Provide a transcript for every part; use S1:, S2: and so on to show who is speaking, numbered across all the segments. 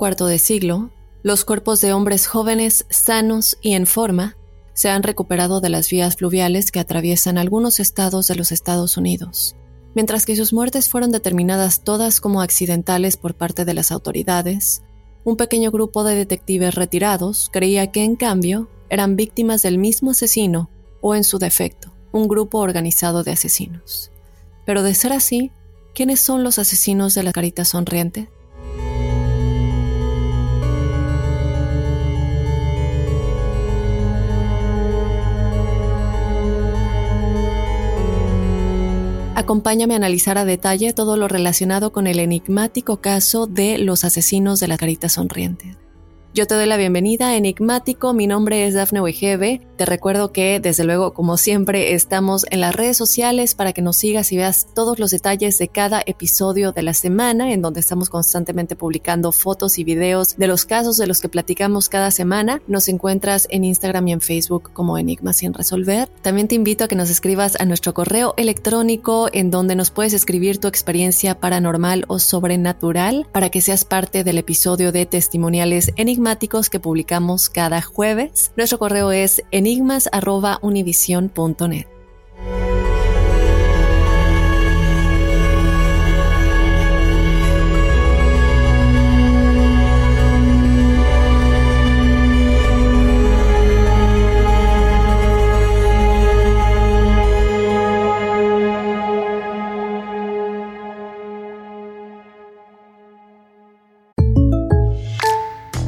S1: Cuarto de siglo, los cuerpos de hombres jóvenes, sanos y en forma se han recuperado de las vías fluviales que atraviesan algunos estados de los Estados Unidos, mientras que sus muertes fueron determinadas todas como accidentales por parte de las autoridades. Un pequeño grupo de detectives retirados creía que, en cambio, eran víctimas del mismo asesino o, en su defecto, un grupo organizado de asesinos. Pero de ser así, ¿quiénes son los asesinos de la carita sonriente? Acompáñame a analizar a detalle todo lo relacionado con el enigmático caso de los asesinos de la carita sonriente. Yo te doy la bienvenida, Enigmático. Mi nombre es Dafne Wegebe. Te recuerdo que, desde luego, como siempre, estamos en las redes sociales para que nos sigas y veas todos los detalles de cada episodio de la semana, en donde estamos constantemente publicando fotos y videos de los casos de los que platicamos cada semana. Nos encuentras en Instagram y en Facebook como Enigma sin resolver. También te invito a que nos escribas a nuestro correo electrónico, en donde nos puedes escribir tu experiencia paranormal o sobrenatural para que seas parte del episodio de testimoniales que publicamos cada jueves. Nuestro correo es enigmas.univision.net.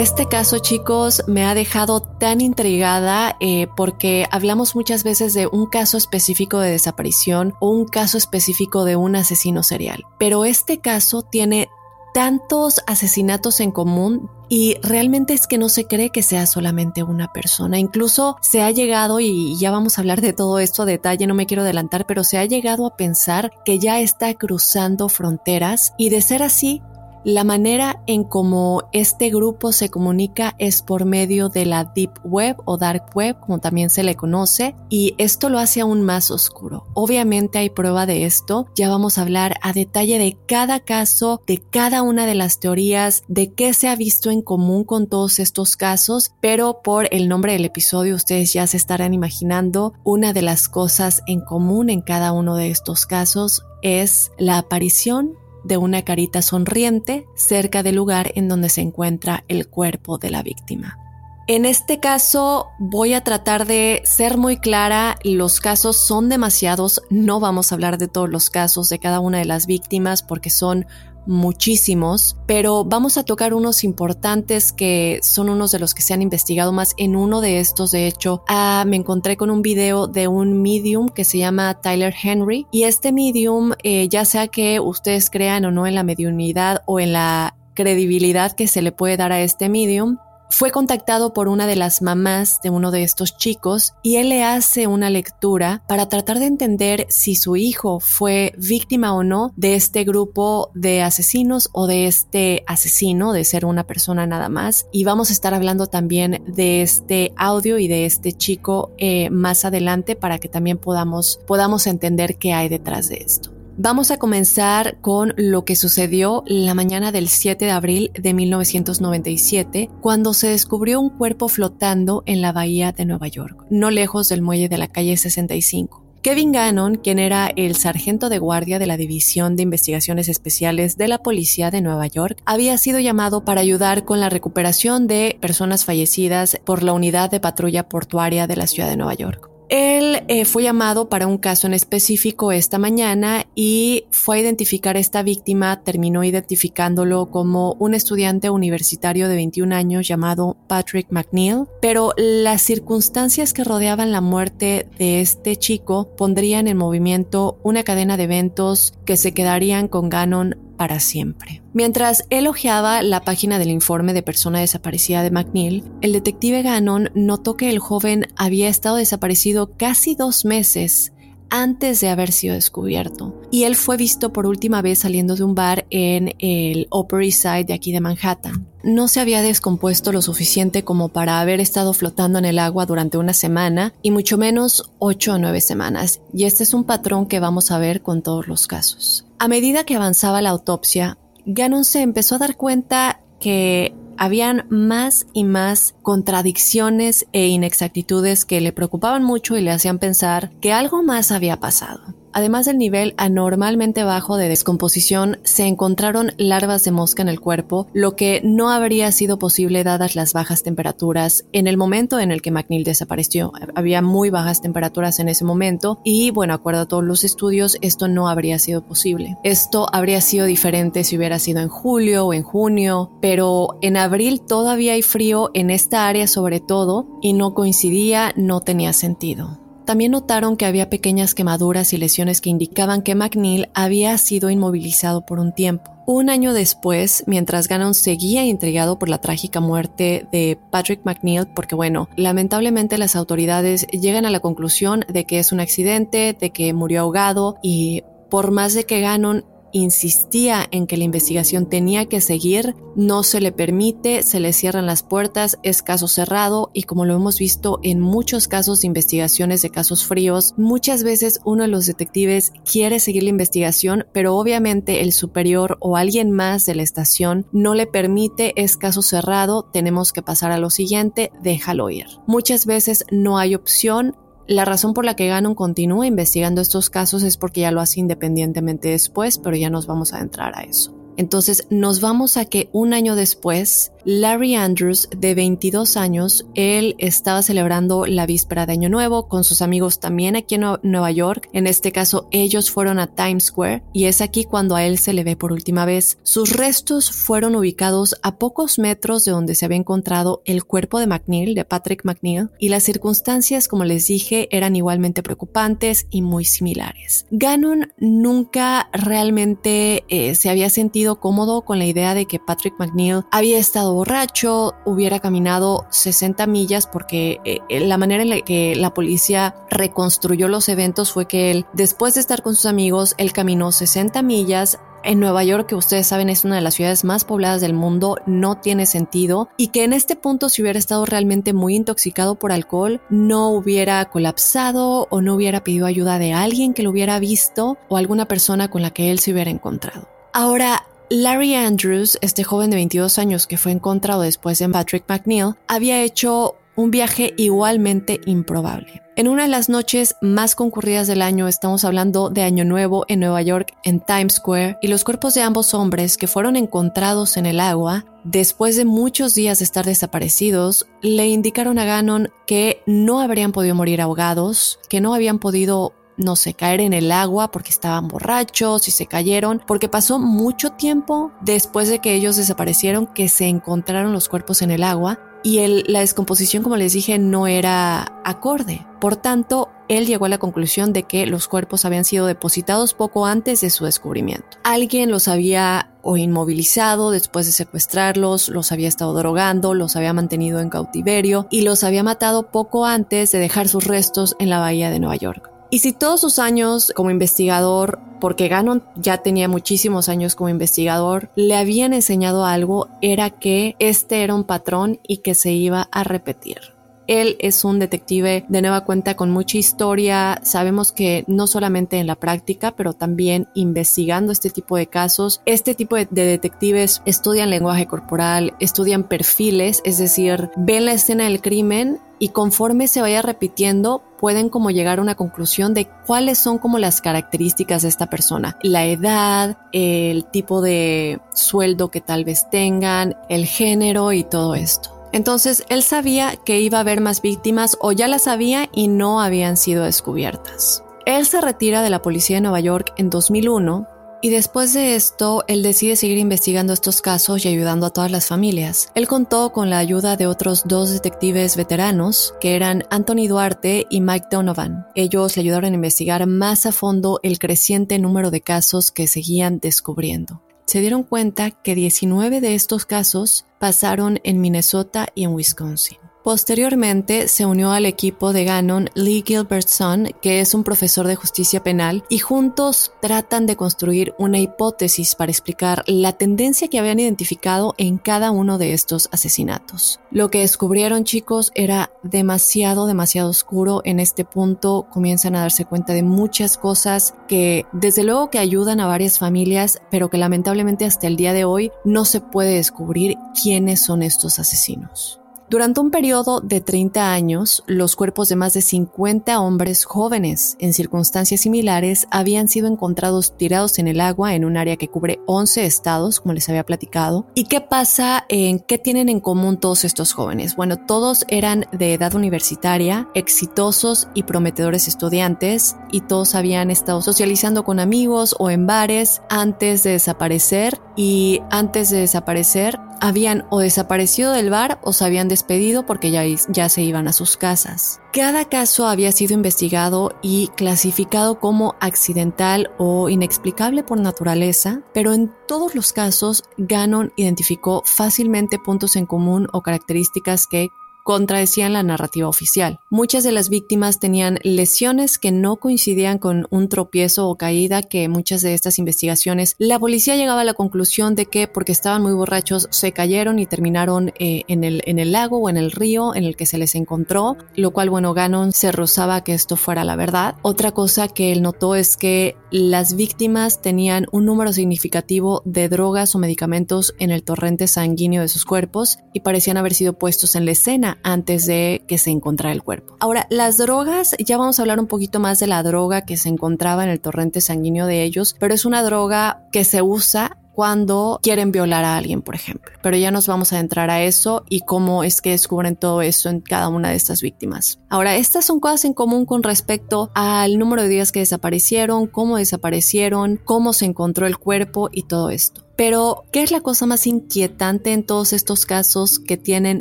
S1: Este caso, chicos, me ha dejado tan intrigada eh, porque hablamos muchas veces de un caso específico de desaparición o un caso específico de un asesino serial. Pero este caso tiene tantos asesinatos en común y realmente es que no se cree que sea solamente una persona. Incluso se ha llegado, y ya vamos a hablar de todo esto a detalle, no me quiero adelantar, pero se ha llegado a pensar que ya está cruzando fronteras y de ser así, la manera en cómo este grupo se comunica es por medio de la Deep Web o Dark Web, como también se le conoce, y esto lo hace aún más oscuro. Obviamente hay prueba de esto, ya vamos a hablar a detalle de cada caso, de cada una de las teorías, de qué se ha visto en común con todos estos casos, pero por el nombre del episodio ustedes ya se estarán imaginando una de las cosas en común en cada uno de estos casos es la aparición de una carita sonriente cerca del lugar en donde se encuentra el cuerpo de la víctima. En este caso voy a tratar de ser muy clara, los casos son demasiados, no vamos a hablar de todos los casos de cada una de las víctimas porque son muchísimos, pero vamos a tocar unos importantes que son unos de los que se han investigado más. En uno de estos, de hecho, ah, me encontré con un video de un medium que se llama Tyler Henry y este medium, eh, ya sea que ustedes crean o no en la mediunidad o en la credibilidad que se le puede dar a este medium, fue contactado por una de las mamás de uno de estos chicos y él le hace una lectura para tratar de entender si su hijo fue víctima o no de este grupo de asesinos o de este asesino, de ser una persona nada más. Y vamos a estar hablando también de este audio y de este chico eh, más adelante para que también podamos, podamos entender qué hay detrás de esto. Vamos a comenzar con lo que sucedió la mañana del 7 de abril de 1997, cuando se descubrió un cuerpo flotando en la bahía de Nueva York, no lejos del muelle de la calle 65. Kevin Gannon, quien era el sargento de guardia de la División de Investigaciones Especiales de la Policía de Nueva York, había sido llamado para ayudar con la recuperación de personas fallecidas por la unidad de patrulla portuaria de la ciudad de Nueva York. Él eh, fue llamado para un caso en específico esta mañana y fue a identificar a esta víctima, terminó identificándolo como un estudiante universitario de 21 años llamado Patrick McNeil, pero las circunstancias que rodeaban la muerte de este chico pondrían en movimiento una cadena de eventos que se quedarían con Gannon para siempre. Mientras elogiaba la página del informe de persona desaparecida de McNeil, el detective Gannon notó que el joven había estado desaparecido casi dos meses antes de haber sido descubierto. Y él fue visto por última vez saliendo de un bar en el Upper East Side de aquí de Manhattan. No se había descompuesto lo suficiente como para haber estado flotando en el agua durante una semana y mucho menos ocho o nueve semanas. Y este es un patrón que vamos a ver con todos los casos. A medida que avanzaba la autopsia, Gannon se empezó a dar cuenta que habían más y más contradicciones e inexactitudes que le preocupaban mucho y le hacían pensar que algo más había pasado. Además del nivel anormalmente bajo de descomposición, se encontraron larvas de mosca en el cuerpo, lo que no habría sido posible dadas las bajas temperaturas en el momento en el que McNeil desapareció. Había muy bajas temperaturas en ese momento y, bueno, acuerdo a todos los estudios, esto no habría sido posible. Esto habría sido diferente si hubiera sido en julio o en junio, pero en abril todavía hay frío en esta área sobre todo y no coincidía, no tenía sentido. También notaron que había pequeñas quemaduras y lesiones que indicaban que McNeil había sido inmovilizado por un tiempo. Un año después, mientras Gannon seguía intrigado por la trágica muerte de Patrick McNeil, porque bueno, lamentablemente las autoridades llegan a la conclusión de que es un accidente, de que murió ahogado y por más de que Gannon insistía en que la investigación tenía que seguir, no se le permite, se le cierran las puertas, es caso cerrado y como lo hemos visto en muchos casos de investigaciones de casos fríos, muchas veces uno de los detectives quiere seguir la investigación, pero obviamente el superior o alguien más de la estación no le permite, es caso cerrado, tenemos que pasar a lo siguiente, déjalo ir. Muchas veces no hay opción, la razón por la que Gannon continúa investigando estos casos es porque ya lo hace independientemente después, pero ya nos vamos a entrar a eso. Entonces nos vamos a que un año después Larry Andrews, de 22 años, él estaba celebrando la víspera de Año Nuevo con sus amigos también aquí en Nueva York. En este caso, ellos fueron a Times Square y es aquí cuando a él se le ve por última vez. Sus restos fueron ubicados a pocos metros de donde se había encontrado el cuerpo de McNeil, de Patrick McNeil, y las circunstancias, como les dije, eran igualmente preocupantes y muy similares. Gannon nunca realmente eh, se había sentido cómodo con la idea de que Patrick McNeil había estado borracho, hubiera caminado 60 millas porque eh, eh, la manera en la que la policía reconstruyó los eventos fue que él, después de estar con sus amigos, él caminó 60 millas en Nueva York, que ustedes saben es una de las ciudades más pobladas del mundo, no tiene sentido y que en este punto si hubiera estado realmente muy intoxicado por alcohol, no hubiera colapsado o no hubiera pedido ayuda de alguien que lo hubiera visto o alguna persona con la que él se hubiera encontrado. Ahora, Larry Andrews, este joven de 22 años que fue encontrado después de Patrick McNeil, había hecho un viaje igualmente improbable. En una de las noches más concurridas del año, estamos hablando de Año Nuevo en Nueva York, en Times Square, y los cuerpos de ambos hombres que fueron encontrados en el agua, después de muchos días de estar desaparecidos, le indicaron a Gannon que no habrían podido morir ahogados, que no habían podido no sé, caer en el agua porque estaban borrachos y se cayeron, porque pasó mucho tiempo después de que ellos desaparecieron que se encontraron los cuerpos en el agua y la descomposición, como les dije, no era acorde. Por tanto, él llegó a la conclusión de que los cuerpos habían sido depositados poco antes de su descubrimiento. Alguien los había o inmovilizado después de secuestrarlos, los había estado drogando, los había mantenido en cautiverio y los había matado poco antes de dejar sus restos en la bahía de Nueva York. Y si todos sus años como investigador, porque Gannon ya tenía muchísimos años como investigador, le habían enseñado algo, era que este era un patrón y que se iba a repetir. Él es un detective de nueva cuenta con mucha historia. Sabemos que no solamente en la práctica, pero también investigando este tipo de casos, este tipo de, detectives estudian lenguaje corporal, estudian perfiles, es decir, ven la escena del crimen y conforme se vaya repitiendo pueden como llegar a una conclusión de cuáles son como las características de esta persona, la edad, el tipo de sueldo que tal vez tengan, el género y todo esto. Entonces él sabía que iba a haber más víctimas o ya las sabía y no habían sido descubiertas. Él se retira de la policía de Nueva York en 2001 y después de esto, él decide seguir investigando estos casos y ayudando a todas las familias. Él contó con la ayuda de otros dos detectives veteranos, que eran Anthony Duarte y Mike Donovan. Ellos le ayudaron a investigar más a fondo el creciente número de casos que seguían descubriendo se dieron cuenta que 19 de estos casos pasaron en Minnesota y en Wisconsin. Posteriormente se unió al equipo de Gannon Lee Gilbertson, que es un profesor de justicia penal, y juntos tratan de construir una hipótesis para explicar la tendencia que habían identificado en cada uno de estos asesinatos. Lo que descubrieron chicos era demasiado, demasiado oscuro. En este punto comienzan a darse cuenta de muchas cosas que desde luego que ayudan a varias familias, pero que lamentablemente hasta el día de hoy no se puede descubrir quiénes son estos asesinos. Durante un periodo de 30 años, los cuerpos de más de 50 hombres jóvenes en circunstancias similares habían sido encontrados tirados en el agua en un área que cubre 11 estados, como les había platicado. ¿Y qué pasa? ¿En qué tienen en común todos estos jóvenes? Bueno, todos eran de edad universitaria, exitosos y prometedores estudiantes, y todos habían estado socializando con amigos o en bares antes de desaparecer, y antes de desaparecer habían o desaparecido del bar o se habían despedido porque ya, ya se iban a sus casas. Cada caso había sido investigado y clasificado como accidental o inexplicable por naturaleza, pero en todos los casos Gannon identificó fácilmente puntos en común o características que contradecían la narrativa oficial. Muchas de las víctimas tenían lesiones que no coincidían con un tropiezo o caída que muchas de estas investigaciones la policía llegaba a la conclusión de que porque estaban muy borrachos se cayeron y terminaron eh, en, el, en el lago o en el río en el que se les encontró, lo cual bueno, Gannon se rozaba que esto fuera la verdad. Otra cosa que él notó es que las víctimas tenían un número significativo de drogas o medicamentos en el torrente sanguíneo de sus cuerpos y parecían haber sido puestos en la escena antes de que se encontrara el cuerpo. Ahora, las drogas, ya vamos a hablar un poquito más de la droga que se encontraba en el torrente sanguíneo de ellos, pero es una droga que se usa cuando quieren violar a alguien, por ejemplo. Pero ya nos vamos a entrar a eso y cómo es que descubren todo eso en cada una de estas víctimas. Ahora, estas son cosas en común con respecto al número de días que desaparecieron, cómo desaparecieron, cómo se encontró el cuerpo y todo esto. Pero, ¿qué es la cosa más inquietante en todos estos casos que tienen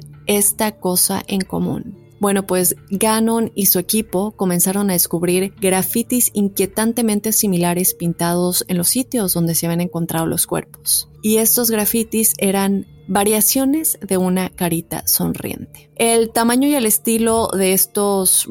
S1: esta cosa en común? Bueno, pues Gannon y su equipo comenzaron a descubrir grafitis inquietantemente similares pintados en los sitios donde se habían encontrado los cuerpos. Y estos grafitis eran variaciones de una carita sonriente. El tamaño y el estilo de estos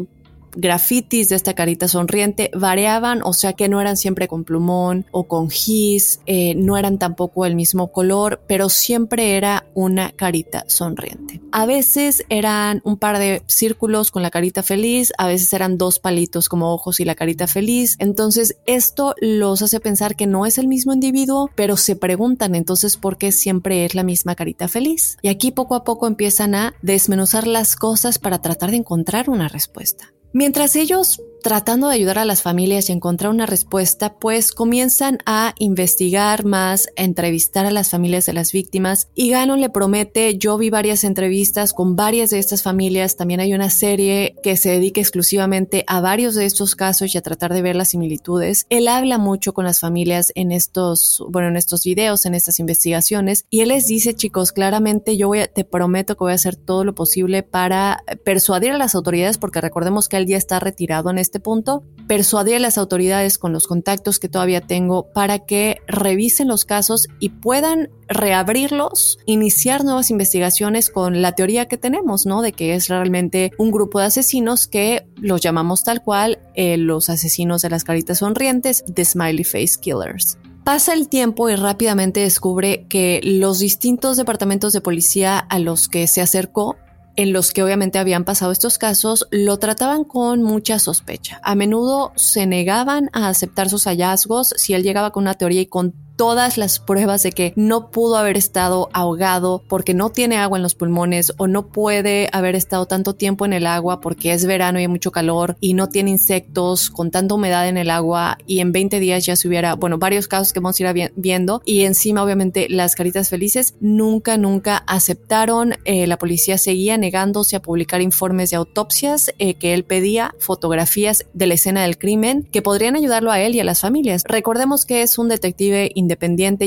S1: grafitis de esta carita sonriente variaban, o sea que no eran siempre con plumón o con gis, eh, no eran tampoco el mismo color, pero siempre era una carita sonriente. A veces eran un par de círculos con la carita feliz, a veces eran dos palitos como ojos y la carita feliz. Entonces esto los hace pensar que no es el mismo individuo, pero se preguntan entonces por qué siempre es la misma carita feliz. Y aquí poco a poco empiezan a desmenuzar las cosas para tratar de encontrar una respuesta. Mientras ellos tratando de ayudar a las familias y encontrar una respuesta, pues comienzan a investigar más, a entrevistar a las familias de las víctimas y Gannon le promete, yo vi varias entrevistas con varias de estas familias, también hay una serie que se dedica exclusivamente a varios de estos casos y a tratar de ver las similitudes. Él habla mucho con las familias en estos, bueno, en estos videos, en estas investigaciones y él les dice, chicos, claramente yo voy a, te prometo que voy a hacer todo lo posible para persuadir a las autoridades porque recordemos que él ya está retirado en este este punto, persuadir a las autoridades con los contactos que todavía tengo para que revisen los casos y puedan reabrirlos, iniciar nuevas investigaciones con la teoría que tenemos, ¿no? De que es realmente un grupo de asesinos que los llamamos tal cual eh, los asesinos de las caritas sonrientes, the smiley face killers. Pasa el tiempo y rápidamente descubre que los distintos departamentos de policía a los que se acercó en los que obviamente habían pasado estos casos, lo trataban con mucha sospecha. A menudo se negaban a aceptar sus hallazgos si él llegaba con una teoría y con todas las pruebas de que no pudo haber estado ahogado porque no tiene agua en los pulmones o no puede haber estado tanto tiempo en el agua porque es verano y hay mucho calor y no tiene insectos con tanta humedad en el agua y en 20 días ya se hubiera, bueno, varios casos que vamos a ir viendo y encima obviamente las caritas felices nunca, nunca aceptaron, eh, la policía seguía negándose a publicar informes de autopsias eh, que él pedía, fotografías de la escena del crimen que podrían ayudarlo a él y a las familias. Recordemos que es un detective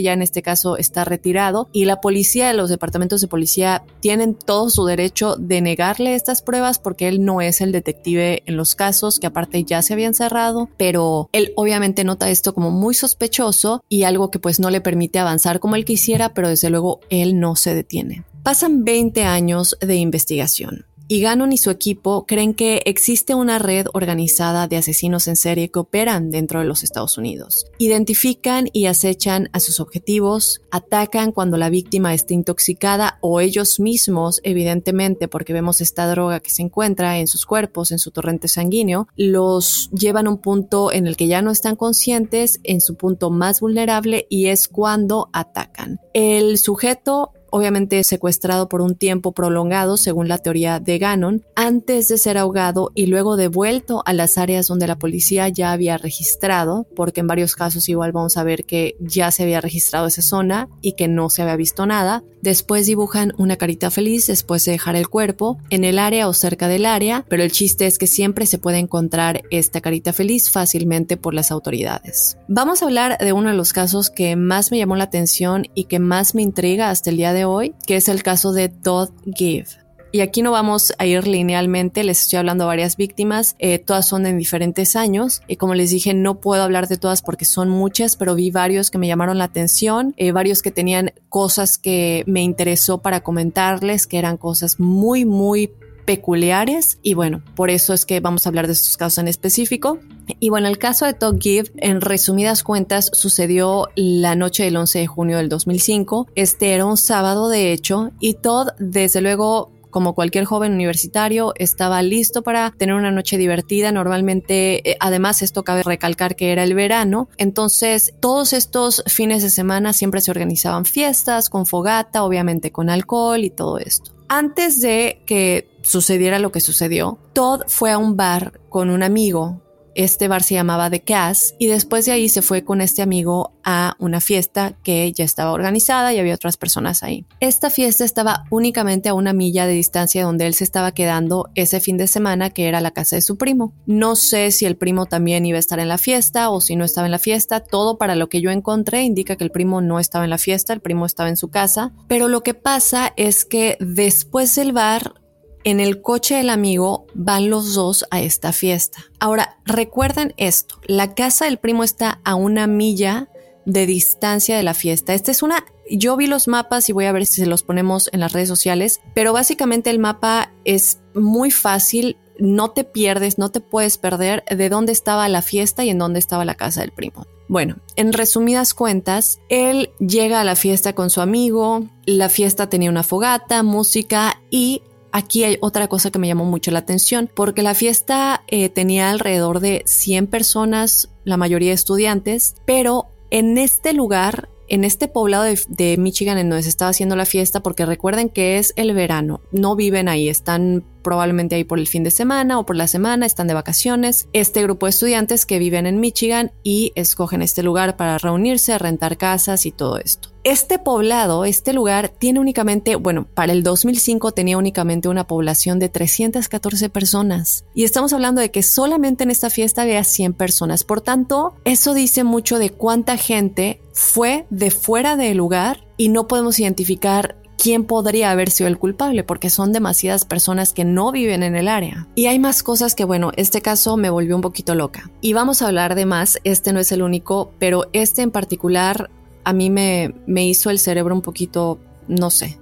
S1: ya en este caso está retirado, y la policía, los departamentos de policía tienen todo su derecho de negarle estas pruebas porque él no es el detective en los casos, que aparte ya se habían cerrado, pero él obviamente nota esto como muy sospechoso y algo que pues no le permite avanzar como él quisiera, pero desde luego él no se detiene. Pasan 20 años de investigación y Gannon y su equipo creen que existe una red organizada de asesinos en serie que operan dentro de los Estados Unidos. Identifican y acechan a sus objetivos, atacan cuando la víctima está intoxicada o ellos mismos, evidentemente, porque vemos esta droga que se encuentra en sus cuerpos, en su torrente sanguíneo, los llevan a un punto en el que ya no están conscientes, en su punto más vulnerable y es cuando atacan. El sujeto obviamente secuestrado por un tiempo prolongado, según la teoría de Gannon, antes de ser ahogado y luego devuelto a las áreas donde la policía ya había registrado, porque en varios casos igual vamos a ver que ya se había registrado esa zona y que no se había visto nada. Después dibujan una carita feliz después de dejar el cuerpo en el área o cerca del área, pero el chiste es que siempre se puede encontrar esta carita feliz fácilmente por las autoridades. Vamos a hablar de uno de los casos que más me llamó la atención y que más me intriga hasta el día de hoy, que es el caso de Todd Give. Y aquí no vamos a ir linealmente, les estoy hablando a varias víctimas, eh, todas son en diferentes años. Y como les dije, no puedo hablar de todas porque son muchas, pero vi varios que me llamaron la atención, eh, varios que tenían cosas que me interesó para comentarles, que eran cosas muy, muy peculiares y bueno, por eso es que vamos a hablar de estos casos en específico. Y bueno, el caso de Todd Gibb, en resumidas cuentas, sucedió la noche del 11 de junio del 2005. Este era un sábado, de hecho, y Todd, desde luego, como cualquier joven universitario, estaba listo para tener una noche divertida. Normalmente, eh, además, esto cabe recalcar que era el verano. Entonces, todos estos fines de semana siempre se organizaban fiestas con fogata, obviamente con alcohol y todo esto. Antes de que sucediera lo que sucedió, Todd fue a un bar con un amigo este bar se llamaba The Cass y después de ahí se fue con este amigo a una fiesta que ya estaba organizada y había otras personas ahí. Esta fiesta estaba únicamente a una milla de distancia donde él se estaba quedando ese fin de semana que era la casa de su primo. No sé si el primo también iba a estar en la fiesta o si no estaba en la fiesta. Todo para lo que yo encontré indica que el primo no estaba en la fiesta, el primo estaba en su casa. Pero lo que pasa es que después del bar en el coche del amigo van los dos a esta fiesta. Ahora, recuerden esto, la casa del primo está a una milla de distancia de la fiesta. Esta es una, yo vi los mapas y voy a ver si se los ponemos en las redes sociales, pero básicamente el mapa es muy fácil, no te pierdes, no te puedes perder de dónde estaba la fiesta y en dónde estaba la casa del primo. Bueno, en resumidas cuentas, él llega a la fiesta con su amigo, la fiesta tenía una fogata, música y Aquí hay otra cosa que me llamó mucho la atención, porque la fiesta eh, tenía alrededor de 100 personas, la mayoría estudiantes, pero en este lugar, en este poblado de, de, Michigan en donde se estaba haciendo la fiesta, porque recuerden que es el verano, no viven ahí, están probablemente ahí por el fin de semana o por la semana, están de vacaciones. Este grupo de estudiantes que viven en Michigan y escogen este lugar para reunirse, rentar casas y todo esto. Este poblado, este lugar, tiene únicamente, bueno, para el 2005 tenía únicamente una población de 314 personas. Y estamos hablando de que solamente en esta fiesta había 100 personas. Por tanto, eso dice mucho de cuánta gente fue de fuera del lugar y no podemos identificar quién podría haber sido el culpable, porque son demasiadas personas que no viven en el área. Y hay más cosas que, bueno, este caso me volvió un poquito loca. Y vamos a hablar de más, este no es el único, pero este en particular a mí me, me hizo el cerebro un poquito, no sé.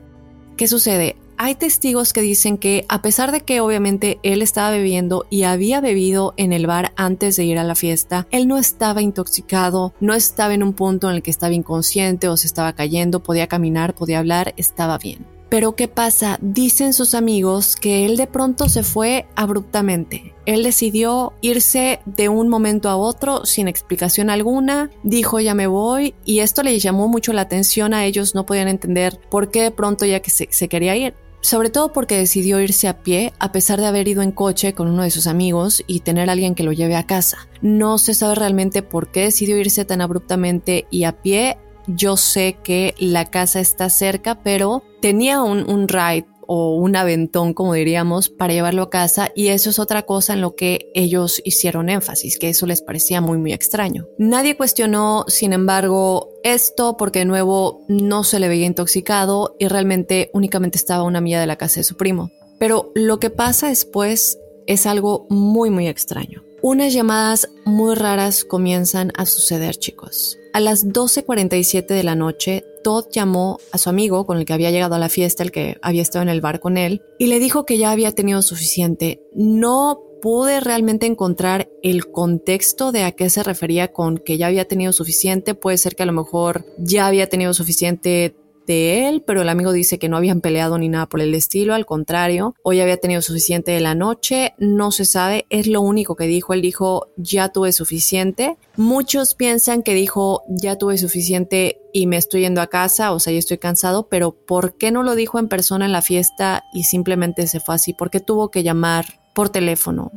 S1: ¿Qué sucede? Hay testigos que dicen que a pesar de que obviamente él estaba bebiendo y había bebido en el bar antes de ir a la fiesta, él no estaba intoxicado, no estaba en un punto en el que estaba inconsciente o se estaba cayendo, podía caminar, podía hablar, estaba bien. Pero ¿qué pasa? Dicen sus amigos que él de pronto se fue abruptamente. Él decidió irse de un momento a otro sin explicación alguna, dijo ya me voy y esto le llamó mucho la atención a ellos, no podían entender por qué de pronto ya que se, quería ir. Sobre todo porque decidió irse a pie a pesar de haber ido en coche con uno de sus amigos y tener alguien que lo lleve a casa. No se sabe realmente por qué decidió irse tan abruptamente y a pie yo sé que la casa está cerca, pero tenía un, ride o un aventón, como diríamos, para llevarlo a casa y eso es otra cosa en lo que ellos hicieron énfasis, que eso les parecía muy muy extraño. Nadie cuestionó, sin embargo, esto porque de nuevo no se le veía intoxicado y realmente únicamente estaba una milla de la casa de su primo. Pero lo que pasa después es algo muy muy extraño. Unas llamadas muy raras comienzan a suceder, chicos. A las 12.47 de la noche, Todd llamó a su amigo con el que había llegado a la fiesta, el que había estado en el bar con él, y le dijo que ya había tenido suficiente. No pude realmente encontrar el contexto de a qué se refería con que ya había tenido suficiente. Puede ser que a lo mejor ya había tenido suficiente de él, pero el amigo dice que no habían peleado ni nada por el estilo, al contrario, hoy había tenido suficiente de la noche, no se sabe, es lo único que dijo, él dijo ya tuve suficiente. Muchos piensan que dijo ya tuve suficiente y me estoy yendo a casa, o sea, ya estoy cansado, pero ¿por qué no lo dijo en persona en la fiesta y simplemente se fue así? ¿Por qué tuvo que llamar por teléfono?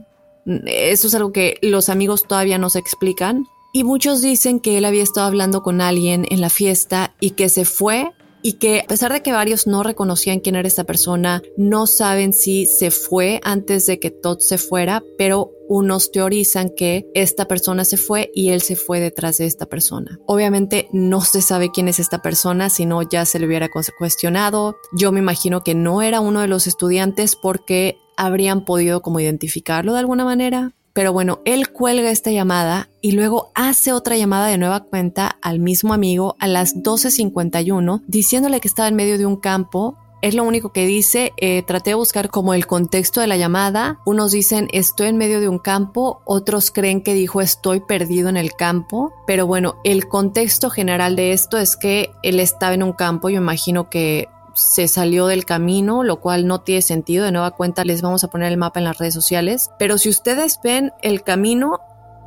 S1: Eso es algo que los amigos todavía no se explican. Y muchos dicen que él había estado hablando con alguien en la fiesta y que se fue y que a pesar de que varios no reconocían quién era esta persona, no saben si se fue antes de que Todd se fuera, pero unos teorizan que esta persona se fue y él se fue detrás de esta persona. Obviamente no se sabe quién es esta persona, si no ya se le hubiera cuestionado. Yo me imagino que no era uno de los estudiantes porque habrían podido como identificarlo de alguna manera. Pero bueno, él cuelga esta llamada y luego hace otra llamada de nueva cuenta al mismo amigo a las 12.51 diciéndole que estaba en medio de un campo. Es lo único que dice. Eh, traté de buscar como el contexto de la llamada. Unos dicen estoy en medio de un campo, otros creen que dijo estoy perdido en el campo. Pero bueno, el contexto general de esto es que él estaba en un campo. Yo imagino que se salió del camino, lo cual no tiene sentido. De nueva cuenta les vamos a poner el mapa en las redes sociales. Pero si ustedes ven el camino,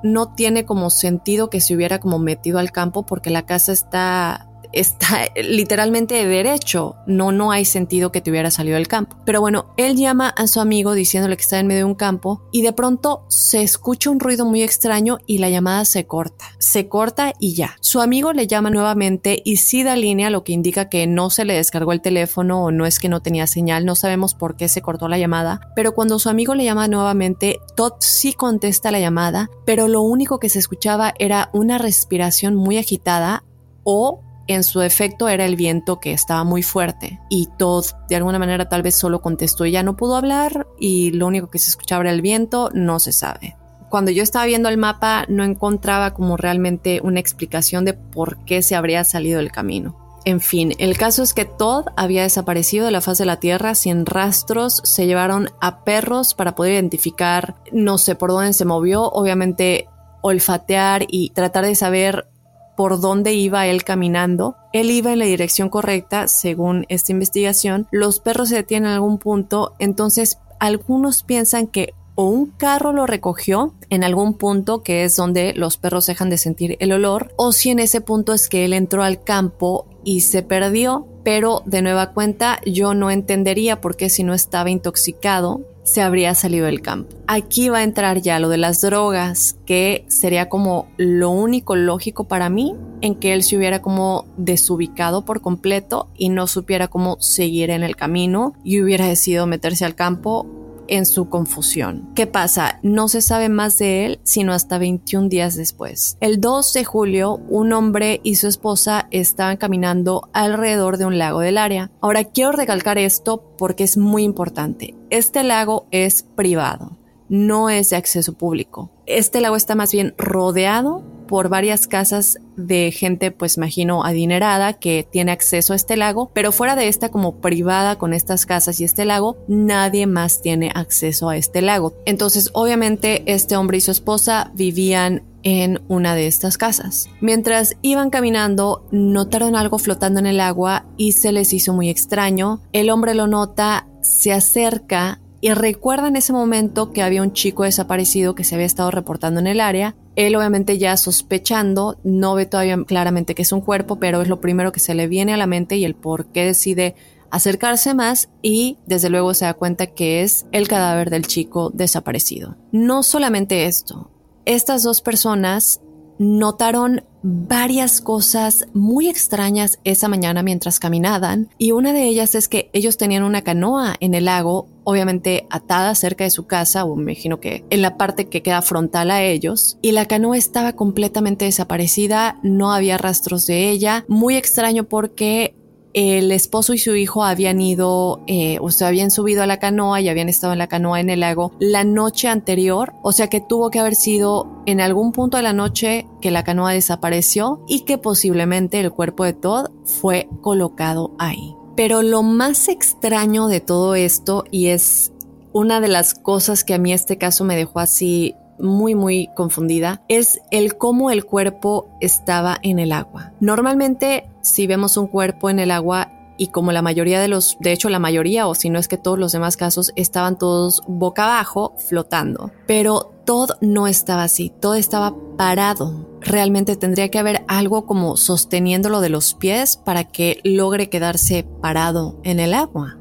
S1: no tiene como sentido que se hubiera como metido al campo porque la casa está está literalmente de derecho. No, no hay sentido que te hubiera salido del campo. Pero bueno, él llama a su amigo diciéndole que está en medio de un campo y de pronto se escucha un ruido muy extraño y la llamada se corta. Se corta y ya. Su amigo le llama nuevamente y sí da línea, lo que indica que no se le descargó el teléfono o no es que no tenía señal. No sabemos por qué se cortó la llamada. Pero cuando su amigo le llama nuevamente, Todd sí contesta la llamada, pero lo único que se escuchaba era una respiración muy agitada o en su efecto era el viento que estaba muy fuerte y Todd de alguna manera tal vez solo contestó ya no pudo hablar y lo único que se escuchaba era el viento, no se sabe. Cuando yo estaba viendo el mapa no encontraba como realmente una explicación de por qué se habría salido del camino. En fin, el caso es que Todd había desaparecido de la faz de la Tierra sin rastros, se llevaron a perros para poder identificar, no sé por dónde se movió, obviamente olfatear y tratar de saber por dónde iba él caminando. Él iba en la dirección correcta, según esta investigación. Los perros se detienen en algún punto, entonces algunos piensan que o un carro lo recogió en algún punto que es donde los perros dejan de sentir el olor, o si en ese punto es que él entró al campo y se perdió, pero de nueva cuenta yo no entendería por qué si no estaba intoxicado se habría salido del campo. Aquí va a entrar ya lo de las drogas, que sería como lo único lógico para mí en que él se hubiera como desubicado por completo y no supiera cómo seguir en el camino y hubiera decidido meterse al campo en su confusión. ¿Qué pasa? No se sabe más de él sino hasta 21 días después. El 2 de julio, un hombre y su esposa estaban caminando alrededor de un lago del área. Ahora quiero recalcar esto porque es muy importante. Este lago es privado, no es de acceso público. Este lago está más bien rodeado por varias casas de gente, pues imagino, adinerada que tiene acceso a este lago, pero fuera de esta como privada con estas casas y este lago, nadie más tiene acceso a este lago. Entonces, obviamente, este hombre y su esposa vivían en una de estas casas. Mientras iban caminando, notaron algo flotando en el agua y se les hizo muy extraño. El hombre lo nota, se acerca y recuerda en ese momento que había un chico desaparecido que se había estado reportando en el área. Él obviamente ya sospechando, no ve todavía claramente que es un cuerpo, pero es lo primero que se le viene a la mente y el por qué decide acercarse más y desde luego se da cuenta que es el cadáver del chico desaparecido. No solamente esto, estas dos personas notaron varias cosas muy extrañas esa mañana mientras caminaban y una de ellas es que ellos tenían una canoa en el lago, obviamente atada cerca de su casa o me imagino que en la parte que queda frontal a ellos y la canoa estaba completamente desaparecida, no había rastros de ella, muy extraño porque el esposo y su hijo habían ido, eh, o sea, habían subido a la canoa y habían estado en la canoa en el lago la noche anterior, o sea que tuvo que haber sido en algún punto de la noche que la canoa desapareció y que posiblemente el cuerpo de Todd fue colocado ahí. Pero lo más extraño de todo esto, y es una de las cosas que a mí este caso me dejó así muy muy confundida es el cómo el cuerpo estaba en el agua. Normalmente si vemos un cuerpo en el agua y como la mayoría de los, de hecho la mayoría o si no es que todos los demás casos estaban todos boca abajo flotando. Pero todo no estaba así, todo estaba parado. Realmente tendría que haber algo como sosteniéndolo de los pies para que logre quedarse parado en el agua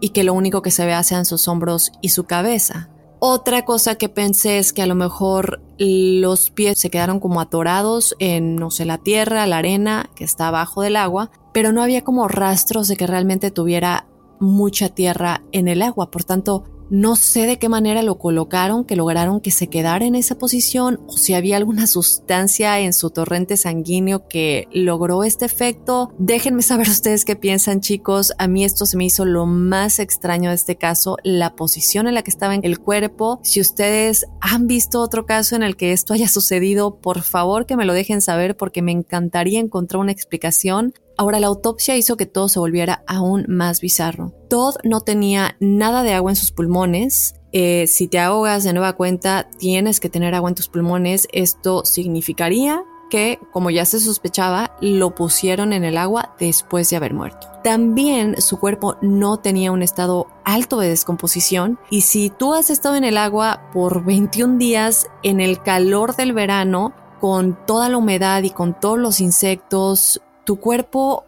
S1: y que lo único que se vea sean sus hombros y su cabeza. Otra cosa que pensé es que a lo mejor los pies se quedaron como atorados en, no sé, la tierra, la arena que está abajo del agua, pero no había como rastros de que realmente tuviera mucha tierra en el agua. Por tanto, no sé de qué manera lo colocaron, que lograron que se quedara en esa posición o si había alguna sustancia en su torrente sanguíneo que logró este efecto. Déjenme saber ustedes qué piensan chicos. A mí esto se me hizo lo más extraño de este caso, la posición en la que estaba en el cuerpo. Si ustedes han visto otro caso en el que esto haya sucedido, por favor que me lo dejen saber porque me encantaría encontrar una explicación. Ahora la autopsia hizo que todo se volviera aún más bizarro. Todd no tenía nada de agua en sus pulmones. Eh, si te ahogas de nueva cuenta, tienes que tener agua en tus pulmones. Esto significaría que, como ya se sospechaba, lo pusieron en el agua después de haber muerto. También su cuerpo no tenía un estado alto de descomposición y si tú has estado en el agua por 21 días en el calor del verano, con toda la humedad y con todos los insectos, tu cuerpo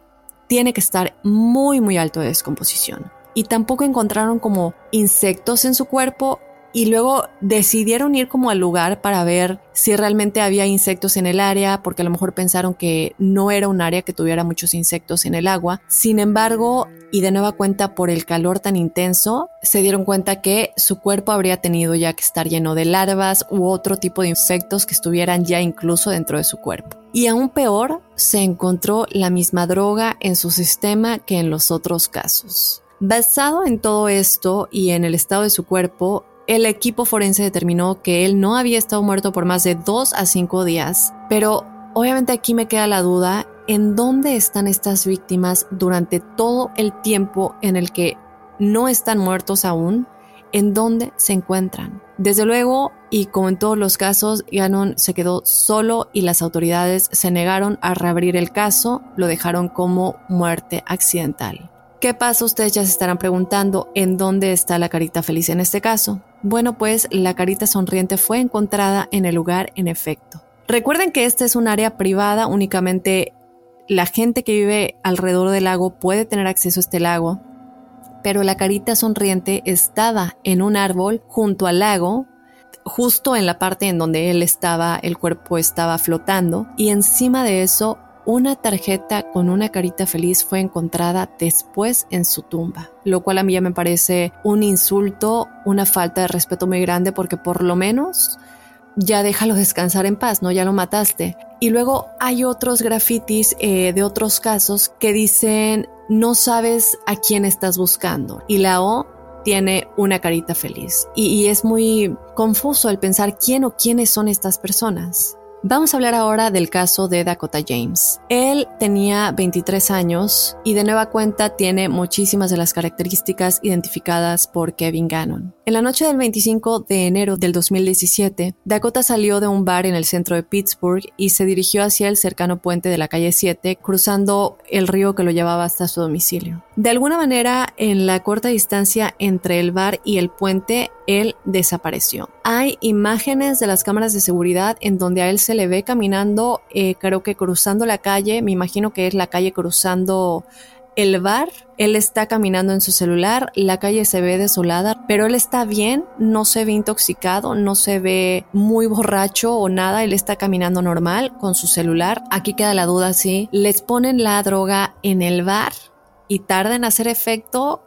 S1: tiene que estar muy muy alto de descomposición. Y tampoco encontraron como insectos en su cuerpo y luego decidieron ir como al lugar para ver si realmente había insectos en el área, porque a lo mejor pensaron que no era un área que tuviera muchos insectos en el agua. Sin embargo, y de nueva cuenta por el calor tan intenso, se dieron cuenta que su cuerpo habría tenido ya que estar lleno de larvas u otro tipo de insectos que estuvieran ya incluso dentro de su cuerpo. Y aún peor, se encontró la misma droga en su sistema que en los otros casos. Basado en todo esto y en el estado de su cuerpo, el equipo forense determinó que él no había estado muerto por más de dos a cinco días, pero obviamente aquí me queda la duda en dónde están estas víctimas durante todo el tiempo en el que no están muertos aún, en dónde se encuentran. Desde luego, y como en todos los casos, Gannon se quedó solo y las autoridades se negaron a reabrir el caso, lo dejaron como muerte accidental. ¿Qué pasa? Ustedes ya se estarán preguntando en dónde está la carita feliz en este caso. Bueno, pues la carita sonriente fue encontrada en el lugar en efecto. Recuerden que este es un área privada, únicamente la gente que vive alrededor del lago puede tener acceso a este lago, pero la carita sonriente estaba en un árbol junto al lago, justo en la parte en donde él estaba, el cuerpo estaba flotando, y encima de eso una tarjeta con una carita feliz fue encontrada después en su tumba, lo cual a mí ya me parece un insulto, una falta de respeto muy grande porque por lo menos ya déjalo descansar en paz, ¿no? Ya lo mataste. Y luego hay otros grafitis eh, de otros casos que dicen no sabes a quién estás buscando. Y la O tiene una carita feliz. y es muy confuso el pensar quién o quiénes son estas personas. Vamos a hablar ahora del caso de Dakota James. Él tenía 23 años y de nueva cuenta tiene muchísimas de las características identificadas por Kevin Gannon. En la noche del 25 de enero del 2017, Dakota salió de un bar en el centro de Pittsburgh y se dirigió hacia el cercano puente de la calle 7, cruzando el río que lo llevaba hasta su domicilio. De alguna manera, en la corta distancia entre el bar y el puente, él desapareció. Hay imágenes de las cámaras de seguridad en donde a él se le ve caminando, eh, creo que cruzando la calle, me imagino que es la calle cruzando el bar, él está caminando en su celular, la calle se ve desolada, pero él está bien, no se ve intoxicado, no se ve muy borracho o nada, él está caminando normal con su celular. Aquí queda la duda si les ponen la droga en el bar y tarda en hacer efecto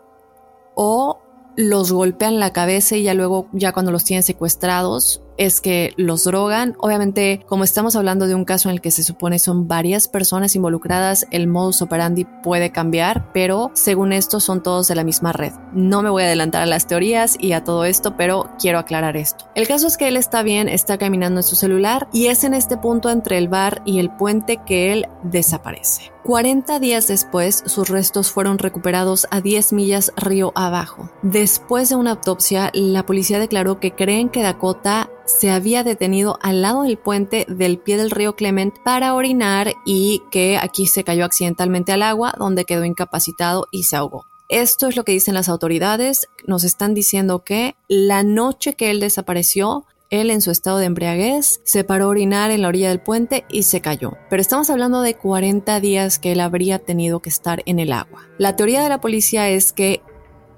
S1: o los golpean la cabeza y ya luego, ya cuando los tienen secuestrados, es que los drogan. Obviamente, como estamos hablando de un caso en el que se supone son varias personas involucradas, el modus operandi puede cambiar, pero según esto son todos de la misma red. No me voy a adelantar a las teorías y a todo esto, pero quiero aclarar esto. El caso es que él está bien, está caminando en su celular y es en este punto entre el bar y el puente que él desaparece. 40 días después, sus restos fueron recuperados a 10 millas río abajo. Después de una autopsia, la policía declaró que creen que Dakota se había detenido al lado del puente del pie del río Clement para orinar y que aquí se cayó accidentalmente al agua, donde quedó incapacitado y se ahogó. Esto es lo que dicen las autoridades. Nos están diciendo que la noche que él desapareció, él en su estado de embriaguez se paró a orinar en la orilla del puente y se cayó. Pero estamos hablando de 40 días que él habría tenido que estar en el agua. La teoría de la policía es que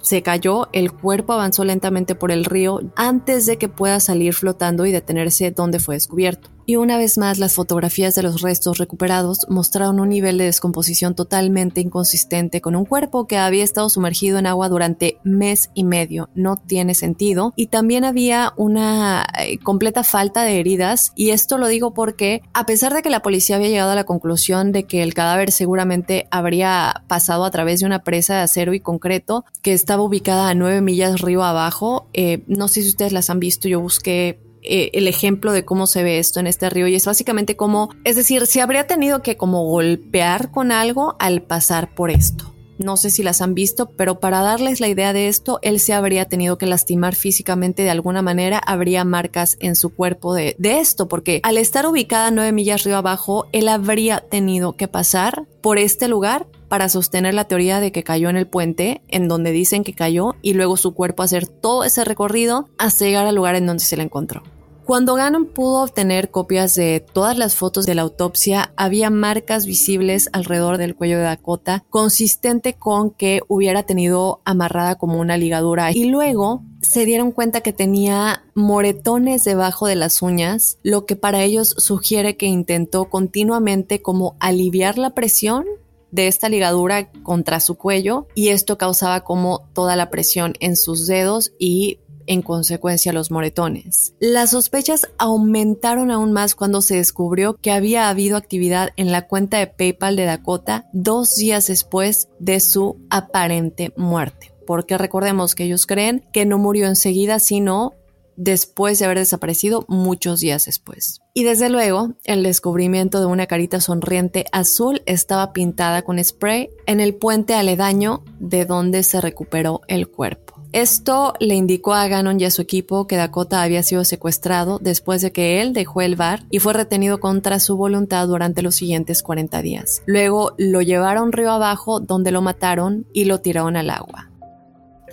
S1: se cayó, el cuerpo avanzó lentamente por el río antes de que pueda salir flotando y detenerse donde fue descubierto. Y una vez más, las fotografías de los restos recuperados mostraron un nivel de descomposición totalmente inconsistente con un cuerpo que había estado sumergido en agua durante mes y medio. No tiene sentido. Y también había una eh, completa falta de heridas. Y esto lo digo porque, a pesar de que la policía había llegado a la conclusión de que el cadáver seguramente habría pasado a través de una presa de acero y concreto que estaba ubicada a nueve millas río abajo, eh, no sé si ustedes las han visto, yo busqué eh, el ejemplo de cómo se ve esto en este río y es básicamente como, es decir, se habría tenido que como golpear con algo al pasar por esto. No sé si las han visto, pero para darles la idea de esto, él se habría tenido que lastimar físicamente de alguna manera, habría marcas en su cuerpo de, de esto, porque al estar ubicada nueve millas río abajo, él habría tenido que pasar por este lugar para sostener la teoría de que cayó en el puente, en donde dicen que cayó, y luego su cuerpo hacer todo ese recorrido hasta llegar al lugar en donde se la encontró. Cuando Gannon pudo obtener copias de todas las fotos de la autopsia, había marcas visibles alrededor del cuello de Dakota, consistente con que hubiera tenido amarrada como una ligadura. Y luego se dieron cuenta que tenía moretones debajo de las uñas, lo que para ellos sugiere que intentó continuamente como aliviar la presión de esta ligadura contra su cuello y esto causaba como toda la presión en sus dedos y en consecuencia los moretones. Las sospechas aumentaron aún más cuando se descubrió que había habido actividad en la cuenta de PayPal de Dakota dos días después de su aparente muerte. Porque recordemos que ellos creen que no murió enseguida, sino después de haber desaparecido muchos días después. Y desde luego, el descubrimiento de una carita sonriente azul estaba pintada con spray en el puente aledaño de donde se recuperó el cuerpo. Esto le indicó a Gannon y a su equipo que Dakota había sido secuestrado después de que él dejó el bar y fue retenido contra su voluntad durante los siguientes 40 días. Luego lo llevaron río abajo donde lo mataron y lo tiraron al agua.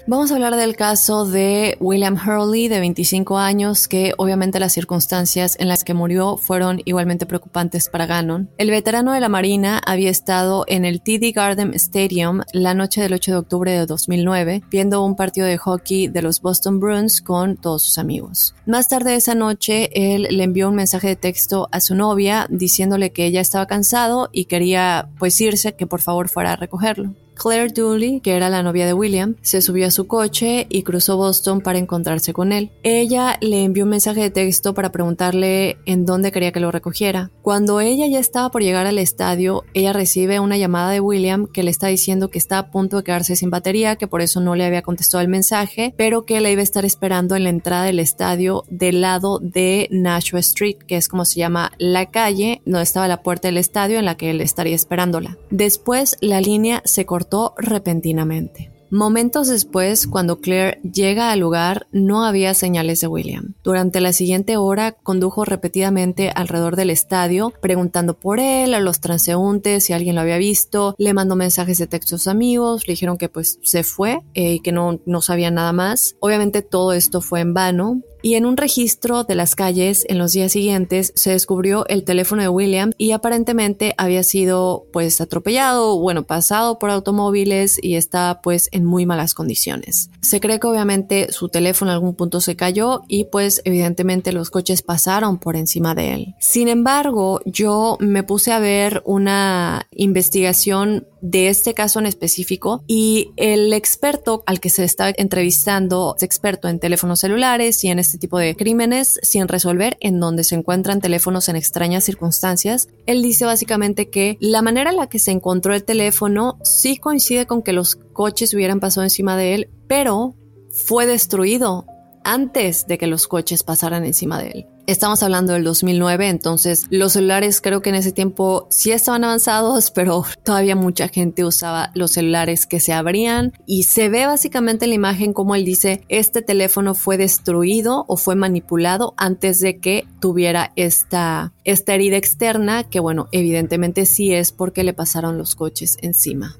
S1: Vamos a hablar del caso de William Hurley, de 25 años, que obviamente las circunstancias en las que murió fueron igualmente preocupantes para Gannon. El veterano de la Marina había estado en el TD Garden Stadium la noche del 8 de octubre de 2009, viendo un partido de hockey de los Boston Bruins con todos sus amigos. Más tarde esa noche, él le envió un mensaje de texto a su novia diciéndole que ella estaba cansado y quería pues irse, que por favor fuera a recogerlo. Claire Dooley, que era la novia de William, se subió a su coche y cruzó Boston para encontrarse con él. Ella le envió un mensaje de texto para preguntarle en dónde quería que lo recogiera. Cuando ella ya estaba por llegar al estadio, ella recibe una llamada de William que le está diciendo que está a punto de quedarse sin batería, que por eso no le había contestado el mensaje, pero que la iba a estar esperando en la entrada del estadio del lado de Nashua Street, que es como se llama la calle donde estaba la puerta del estadio en la que él estaría esperándola. Después la línea se cortó repentinamente. Momentos después, cuando Claire llega al lugar, no había señales de William. Durante la siguiente hora, condujo repetidamente alrededor del estadio, preguntando por él, a los transeúntes, si alguien lo había visto, le mandó mensajes de texto a sus amigos, le dijeron que pues se fue eh, y que no, no sabía nada más. Obviamente todo esto fue en vano, y en un registro de las calles en los días siguientes se descubrió el teléfono de William y aparentemente había sido pues atropellado, bueno, pasado por automóviles y está pues en muy malas condiciones. Se cree que obviamente su teléfono en algún punto se cayó y pues evidentemente los coches pasaron por encima de él. Sin embargo, yo me puse a ver una investigación de este caso en específico y el experto al que se está entrevistando es experto en teléfonos celulares y en este tipo de crímenes sin resolver en donde se encuentran teléfonos en extrañas circunstancias. Él dice básicamente que la manera en la que se encontró el teléfono sí coincide con que los coches hubieran pasado encima de él, pero fue destruido antes de que los coches pasaran encima de él. Estamos hablando del 2009, entonces los celulares creo que en ese tiempo sí estaban avanzados, pero todavía mucha gente usaba los celulares que se abrían y se ve básicamente en la imagen como él dice, este teléfono fue destruido o fue manipulado antes de que tuviera esta, esta herida externa, que bueno, evidentemente sí es porque le pasaron los coches encima.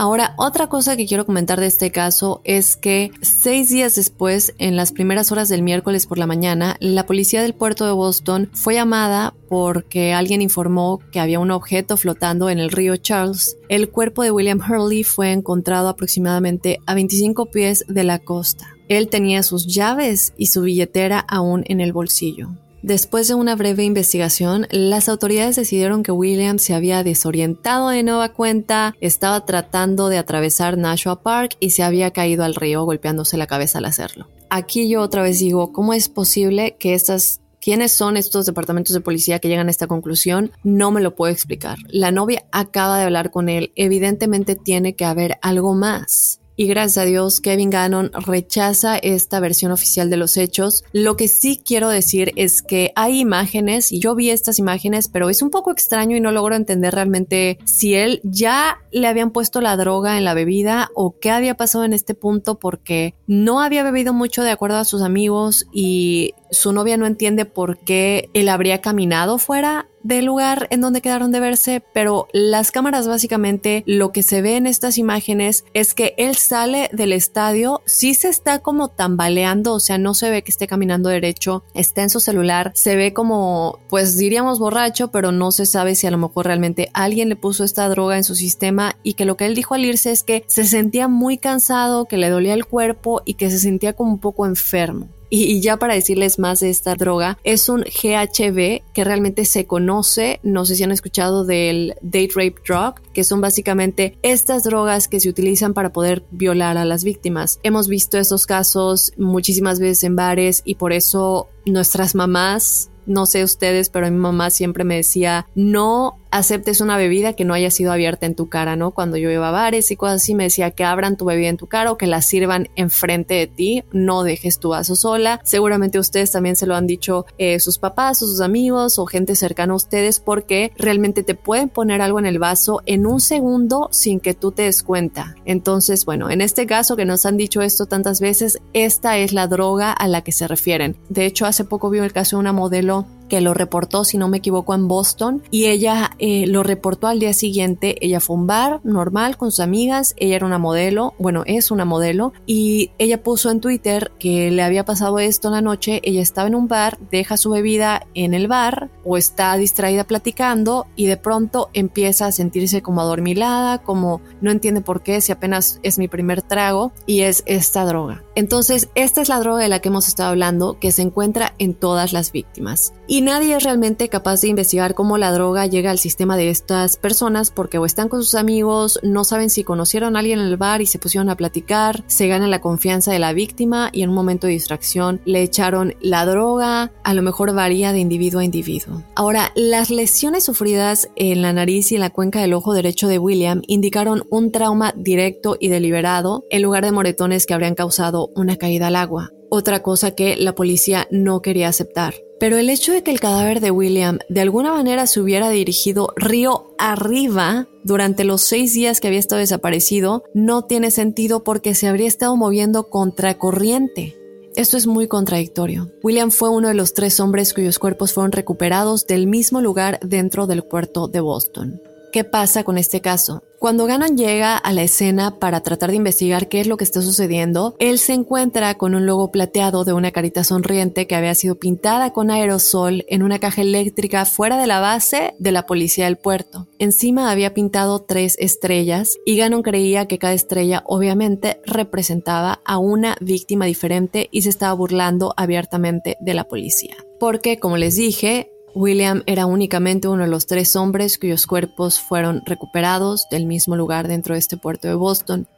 S1: Ahora, otra cosa que quiero comentar de este caso es que seis días después, en las primeras horas del miércoles por la mañana, la policía del puerto de Boston fue llamada porque alguien informó que había un objeto flotando en el río Charles. El cuerpo de William Hurley fue encontrado aproximadamente a 25 pies de la costa. Él tenía sus llaves y su billetera aún en el bolsillo. Después de una breve investigación, las autoridades decidieron que William se había desorientado de nueva cuenta, estaba tratando de atravesar Nashua Park y se había caído al río golpeándose la cabeza al hacerlo. Aquí yo otra vez digo, ¿cómo es posible que estas ¿Quiénes son estos departamentos de policía que llegan a esta conclusión? No me lo puedo explicar. La novia acaba de hablar con él. Evidentemente tiene que haber algo más y gracias a Dios Kevin Gannon rechaza esta versión oficial de los hechos. Lo que sí quiero decir es que hay imágenes, y yo vi estas imágenes, pero es un poco extraño y no logro entender realmente si él ya le habían puesto la droga en la bebida o qué había pasado en este punto porque no había bebido mucho de acuerdo a sus amigos y su novia no entiende por qué él habría caminado fuera del lugar en donde quedaron de verse, pero las cámaras básicamente lo que se ve en estas imágenes es que él sale del estadio, sí se está como tambaleando, o sea, no se ve que esté caminando derecho, está en su celular, se ve como, pues diríamos borracho, pero no se sabe si a lo mejor realmente alguien le puso esta droga en su sistema y que lo que él dijo al irse es que se sentía muy cansado, que le dolía el cuerpo y que se sentía como un poco enfermo. Y, ya para decirles más de esta droga, es un GHB que realmente se conoce, no sé si han escuchado del date rape drug, que son básicamente estas drogas que se utilizan para poder violar a las víctimas. Hemos visto esos casos muchísimas veces en bares y por eso nuestras mamás no sé ustedes, pero mi mamá siempre me decía, no aceptes una bebida que no haya sido abierta en tu cara, ¿no? Cuando yo iba a bares y cosas así, me decía que abran tu bebida en tu cara o que la sirvan enfrente de ti, no dejes tu vaso sola. Seguramente ustedes también se lo han dicho eh, sus papás o sus amigos o gente cercana a ustedes porque realmente te pueden poner algo en el vaso en un segundo sin que tú te des cuenta. Entonces, bueno, en este caso que nos han dicho esto tantas veces, esta es la droga a la que se refieren. De hecho, hace poco vi el caso de una modelo que lo reportó, si no me equivoco, en Boston y ella eh, lo reportó al día siguiente. Ella fue a un bar normal con sus amigas, ella era una modelo, bueno, es una modelo y ella puso en Twitter que le había pasado esto en la noche, ella estaba en un bar, deja su bebida en el bar o está distraída platicando y de pronto empieza a sentirse como adormilada, como no entiende por qué, si apenas es mi primer trago y es esta droga. Entonces, esta es la droga de la que hemos estado hablando que se encuentra en todas las víctimas. Y nadie es realmente capaz de investigar cómo la droga llega al sistema de estas personas porque o están con sus amigos, no saben si conocieron a alguien en el bar y se pusieron a platicar, se gana la confianza de la víctima y en un momento de distracción le echaron la droga, a lo mejor varía de individuo a individuo. Ahora, las lesiones sufridas en la nariz y en la cuenca del ojo derecho de William indicaron un trauma directo y deliberado en lugar de moretones que habrían causado una caída al agua, otra cosa que la policía no quería aceptar. Pero el hecho de que el cadáver de William de alguna manera se hubiera dirigido río arriba durante los seis días que había estado desaparecido no tiene sentido porque se habría estado moviendo contracorriente. Esto es muy contradictorio. William fue uno de los tres hombres cuyos cuerpos fueron recuperados del mismo lugar dentro del puerto de Boston. ¿Qué pasa con este caso? Cuando Gannon llega a la escena para tratar de investigar qué es lo que está sucediendo, él se encuentra con un logo plateado de una carita sonriente que había sido pintada con aerosol en una caja eléctrica fuera de la base de la policía del puerto. Encima había pintado tres estrellas y Gannon creía que cada estrella obviamente representaba a una víctima diferente y se estaba burlando abiertamente de la policía. Porque, como les dije, William era únicamente uno de los tres hombres cuyos cuerpos fueron recuperados del mismo lugar dentro de este puerto de Boston.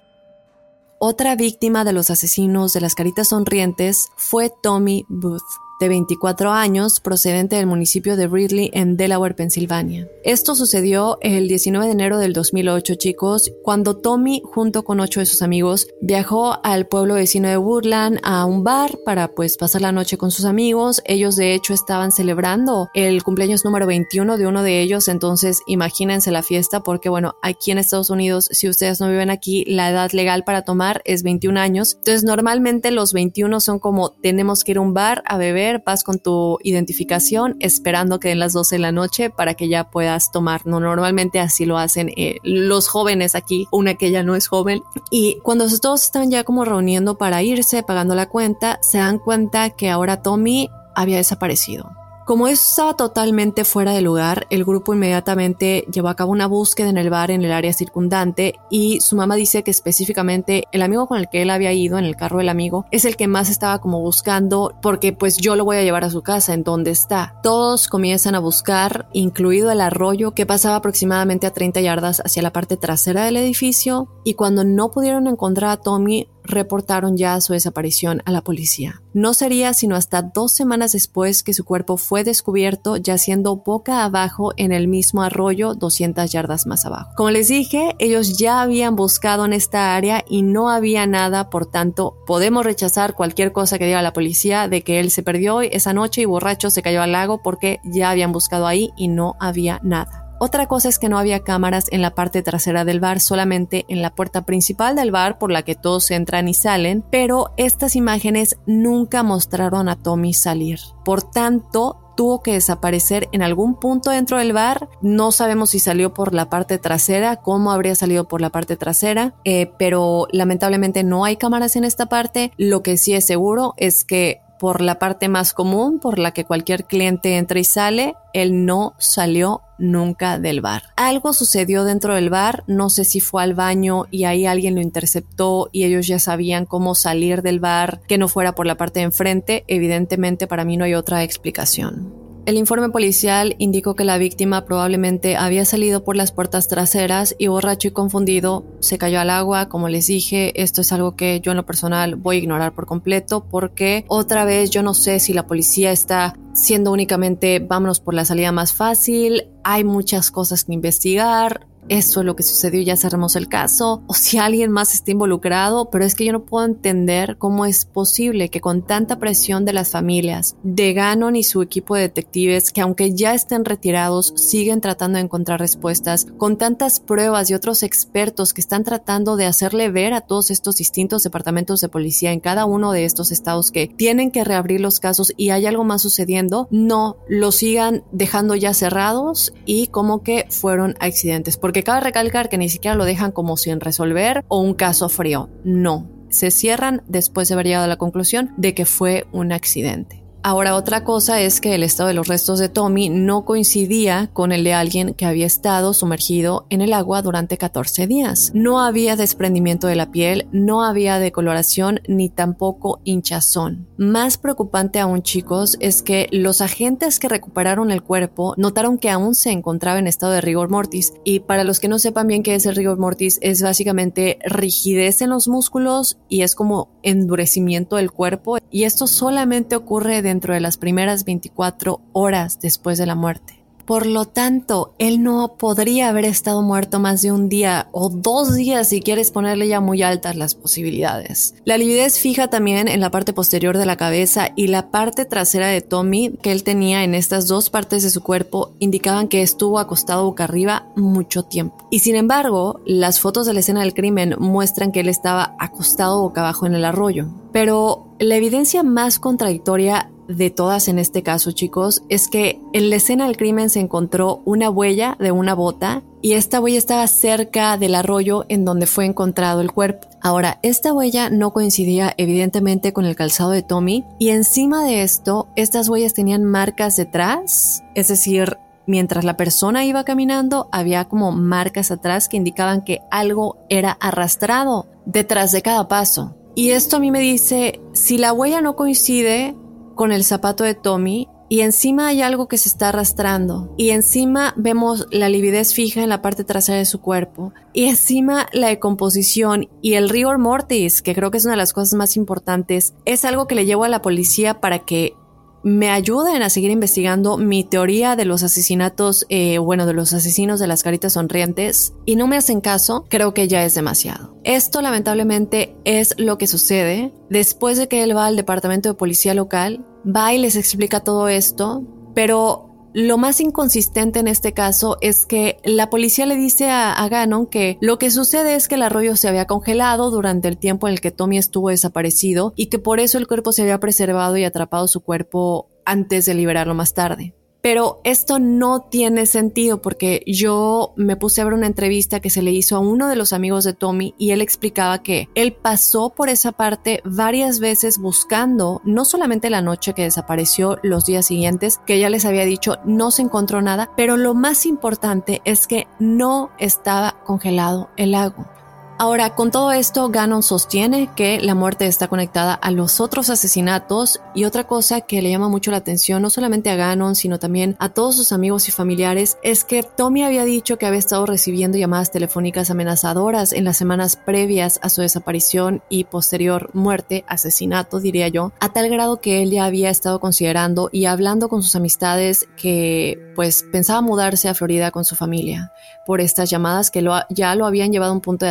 S1: Otra víctima de los asesinos de las caritas sonrientes fue Tommy Booth. De 24 años, procedente del municipio de Ridley en Delaware, Pensilvania. Esto sucedió el 19 de enero del 2008, chicos, cuando Tommy, junto con ocho de sus amigos, viajó al pueblo vecino de Woodland a un bar para pues pasar la noche con sus amigos. Ellos de hecho estaban celebrando el cumpleaños número 21 de uno de ellos, entonces imagínense la fiesta porque bueno, aquí en Estados Unidos, si ustedes no viven aquí, la edad legal para tomar es 21 años. Entonces normalmente los 21 son como tenemos que ir a un bar a beber, vas con tu identificación esperando que den las 12 de la noche para que ya puedas tomar. No, normalmente así lo hacen eh, los jóvenes aquí, una que ya no es joven. Y cuando todos están ya como reuniendo para irse, pagando la cuenta, se dan cuenta que ahora Tommy había desaparecido. Como eso estaba totalmente fuera de lugar, el grupo inmediatamente llevó a cabo una búsqueda en el bar en el área circundante y su mamá dice que específicamente el amigo con el que él había ido en el carro del amigo es el que más estaba como buscando porque pues yo lo voy a llevar a su casa en donde está. Todos comienzan a buscar, incluido el arroyo que pasaba aproximadamente a 30 yardas hacia la parte trasera del edificio y cuando no pudieron encontrar a Tommy reportaron ya su desaparición a la policía. No sería sino hasta dos semanas después que su cuerpo fue descubierto yaciendo boca abajo en el mismo arroyo 200 yardas más abajo. Como les dije, ellos ya habían buscado en esta área y no había nada, por tanto, podemos rechazar cualquier cosa que diga la policía de que él se perdió esa noche y borracho se cayó al lago porque ya habían buscado ahí y no había nada. Otra cosa es que no había cámaras en la parte trasera del bar, solamente en la puerta principal del bar por la que todos entran y salen, pero estas imágenes nunca mostraron a Tommy salir. Por tanto, tuvo que desaparecer en algún punto dentro del bar. No sabemos si salió por la parte trasera, cómo habría salido por la parte trasera, eh, pero lamentablemente no hay cámaras en esta parte. Lo que sí es seguro es que por la parte más común por la que cualquier cliente entra y sale, él no salió nunca del bar. Algo sucedió dentro del bar, no sé si fue al baño y ahí alguien lo interceptó y ellos ya sabían cómo salir del bar, que no fuera por la parte de enfrente, evidentemente para mí no hay otra explicación. El informe policial indicó que la víctima probablemente había salido por las puertas traseras y borracho y confundido. Se cayó al agua. Como les dije, esto es algo que yo en lo personal voy a ignorar por completo porque otra vez yo no sé si la policía está siendo únicamente vámonos por la salida más fácil, hay muchas cosas que investigar, esto es lo que sucedió ya cerramos el caso, o si alguien más está involucrado, pero es que yo no puedo entender cómo es posible que con tanta presión de las familias, de Ganon y su equipo de detectives, que aunque ya estén retirados, siguen tratando de encontrar respuestas, con tantas pruebas y otros expertos que están tratando de hacerle ver a todos estos distintos departamentos de policía en cada uno de estos estados que tienen que reabrir los casos y hay algo más sucediendo, no lo sigan dejando ya cerrados y como que fueron accidentes, porque cabe recalcar que ni siquiera lo dejan como sin resolver o un caso frío. No, se cierran después de haber llegado a la conclusión de que fue un accidente. Ahora otra cosa es que el estado de los restos de Tommy no coincidía con el de alguien que había estado sumergido en el agua durante 14 días. No había desprendimiento de la piel, no había decoloración ni tampoco hinchazón. Más preocupante aún chicos es que los agentes que recuperaron el cuerpo notaron que aún se encontraba en estado de rigor mortis y para los que no sepan bien qué es el rigor mortis es básicamente rigidez en los músculos y es como endurecimiento del cuerpo y esto solamente ocurre dentro de las primeras 24 horas después de la muerte. Por lo tanto, él no podría haber estado muerto más de un día o dos días si quieres ponerle ya muy altas las posibilidades. La lividez fija también en la parte posterior de la cabeza y la parte trasera de Tommy que él tenía en estas dos partes de su cuerpo indicaban que estuvo acostado boca arriba mucho tiempo. Y sin embargo, las fotos de la escena del crimen muestran que él estaba acostado boca abajo en el arroyo. Pero la evidencia más contradictoria de todas en este caso, chicos, es que en la escena del crimen se encontró una huella de una bota y esta huella estaba cerca del arroyo en donde fue encontrado el cuerpo. Ahora, esta huella no coincidía evidentemente con el calzado de Tommy y encima de esto, estas huellas tenían marcas detrás, es decir, mientras la persona iba caminando, había como marcas atrás que indicaban que algo era arrastrado detrás de cada paso. Y esto a mí me dice, si la huella no coincide, con el zapato de Tommy y encima hay algo que se está arrastrando. Y encima vemos la lividez fija en la parte trasera de su cuerpo. Y encima la decomposición y el rigor mortis, que creo que es una de las cosas más importantes, es algo que le llevo a la policía para que me ayuden a seguir investigando mi teoría de los asesinatos, eh, bueno, de los asesinos de las caritas sonrientes y no me hacen caso, creo que ya es demasiado. Esto lamentablemente es lo que sucede después de que él va al departamento de policía local, va y les explica todo esto, pero lo más inconsistente en este caso es que la policía le dice a, Gannon que lo que sucede es que el arroyo se había congelado durante el tiempo en el que Tommy estuvo desaparecido y que por eso el cuerpo se había preservado y atrapado su cuerpo antes de liberarlo más tarde. Pero esto no tiene sentido porque yo me puse a ver una entrevista que se le hizo a uno de los amigos de Tommy y él explicaba que él pasó por esa parte varias veces buscando, no solamente la noche que desapareció, los días siguientes, que ya les había dicho no se encontró nada, pero lo más importante es que no estaba congelado el lago. Ahora, con todo esto, Gannon sostiene que la muerte está conectada a los otros asesinatos y otra cosa que le llama mucho la atención, no solamente a Gannon, sino también a todos sus amigos y familiares, es que Tommy había dicho que había estado recibiendo llamadas telefónicas amenazadoras en las semanas previas a su desaparición y posterior muerte, asesinato, diría yo, a tal grado que él ya había estado considerando y hablando con sus amistades que pues pensaba mudarse a Florida con su familia por estas llamadas que lo, ya lo habían llevado a un punto de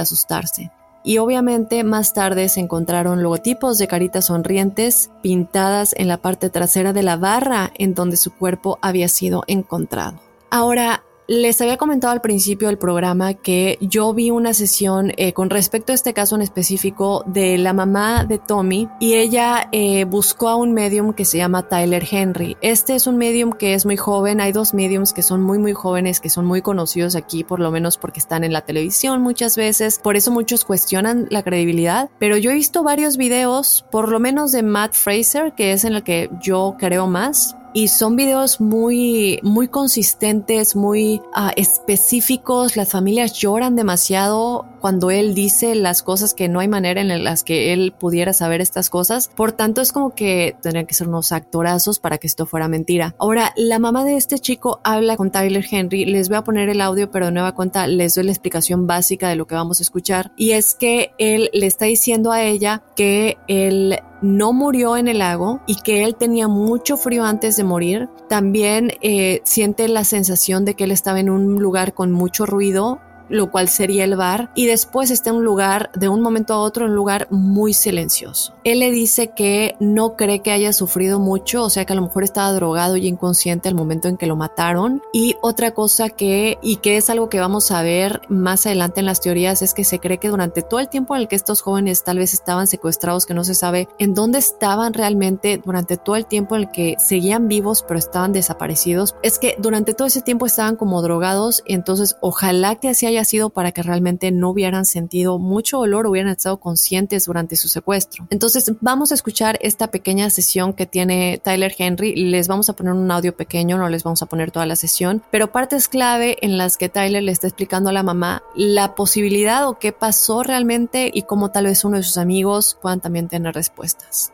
S1: Y obviamente más tarde se encontraron logotipos de caritas sonrientes pintadas en la parte trasera de la barra en donde su cuerpo había sido encontrado. Ahora, les había comentado al principio del programa que yo vi una sesión eh, con respecto a este caso en específico de la mamá de Tommy y ella eh, buscó a un medium que se llama Tyler Henry. Este es un medium que es muy joven, hay dos mediums que son muy muy jóvenes, que son muy conocidos aquí, por lo menos porque están en la televisión muchas veces, por eso muchos cuestionan la credibilidad, pero yo he visto varios videos, por lo menos de Matt Fraser, que es en el que yo creo más, y son videos muy, muy consistentes, muy uh, específicos. Las familias lloran demasiado cuando él dice las cosas que no hay manera en las que él pudiera saber estas cosas. Por tanto, es como que tendrían que ser unos actorazos para que esto fuera mentira. Ahora, la mamá de este chico habla con Tyler Henry. Les voy a poner el audio, pero de nueva cuenta les doy la explicación básica de lo que vamos a escuchar. Y es que él le está diciendo a ella que él no murió en el lago y que él tenía mucho frío antes de morir. También eh, siente la sensación de que él estaba en un lugar con mucho ruido lo cual sería el bar, y después está en un lugar, de un momento a otro, en un lugar muy silencioso. Él le dice que no cree que haya sufrido mucho, o sea que a lo mejor estaba drogado y inconsciente al momento en que lo mataron. Y otra cosa que, y que es algo que vamos a ver más adelante en las teorías, es que se cree que durante todo el tiempo en el que estos jóvenes tal vez estaban secuestrados, que no se sabe en dónde estaban realmente durante todo el tiempo en el que seguían vivos pero estaban desaparecidos, es que durante todo ese tiempo estaban como drogados entonces ojalá que así haya sido para que realmente no hubieran sentido mucho dolor, hubieran estado conscientes durante su secuestro. Entonces vamos a escuchar esta pequeña sesión que tiene Tyler Henry. Les vamos a poner un audio pequeño, no les vamos a poner toda la sesión, pero partes clave en las que Tyler le está explicando a la mamá la posibilidad o qué pasó realmente y cómo tal vez uno de sus amigos puedan también tener respuestas.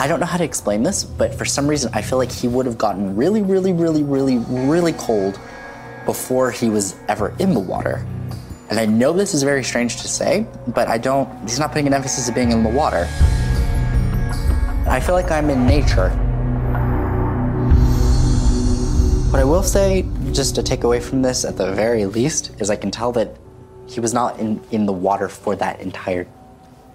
S2: I don't know how to explain this, but for some reason, I feel like he would have gotten really, really, really, really, really cold before he was ever in the water. And I know this is very strange to say, but I don't, he's not putting an emphasis of being in the water. I feel like I'm in nature. What I will say, just to take away from this at the very least, is I can tell that he was not in, in the water for that entire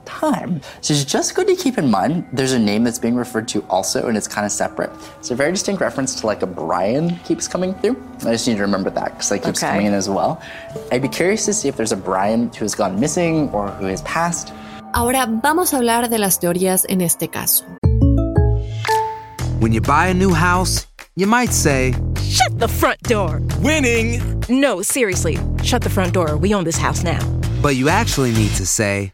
S2: time. So it's just good to keep in mind there's a name that's being referred to also, and it's kind of separate. It's a very distinct reference to like a Brian keeps coming through. I just need to remember that because that keeps okay. coming in as well. I'd be curious to see if there's a Brian who has gone missing or who has passed.
S1: Ahora vamos a hablar de las teorías en este caso.
S3: When you buy a new house, you might say,
S4: Shut the front door!
S5: Winning!
S4: No, seriously, shut the front door. We own this house now.
S3: But you actually need to say,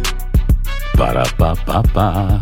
S6: Ba-da-ba-ba-ba.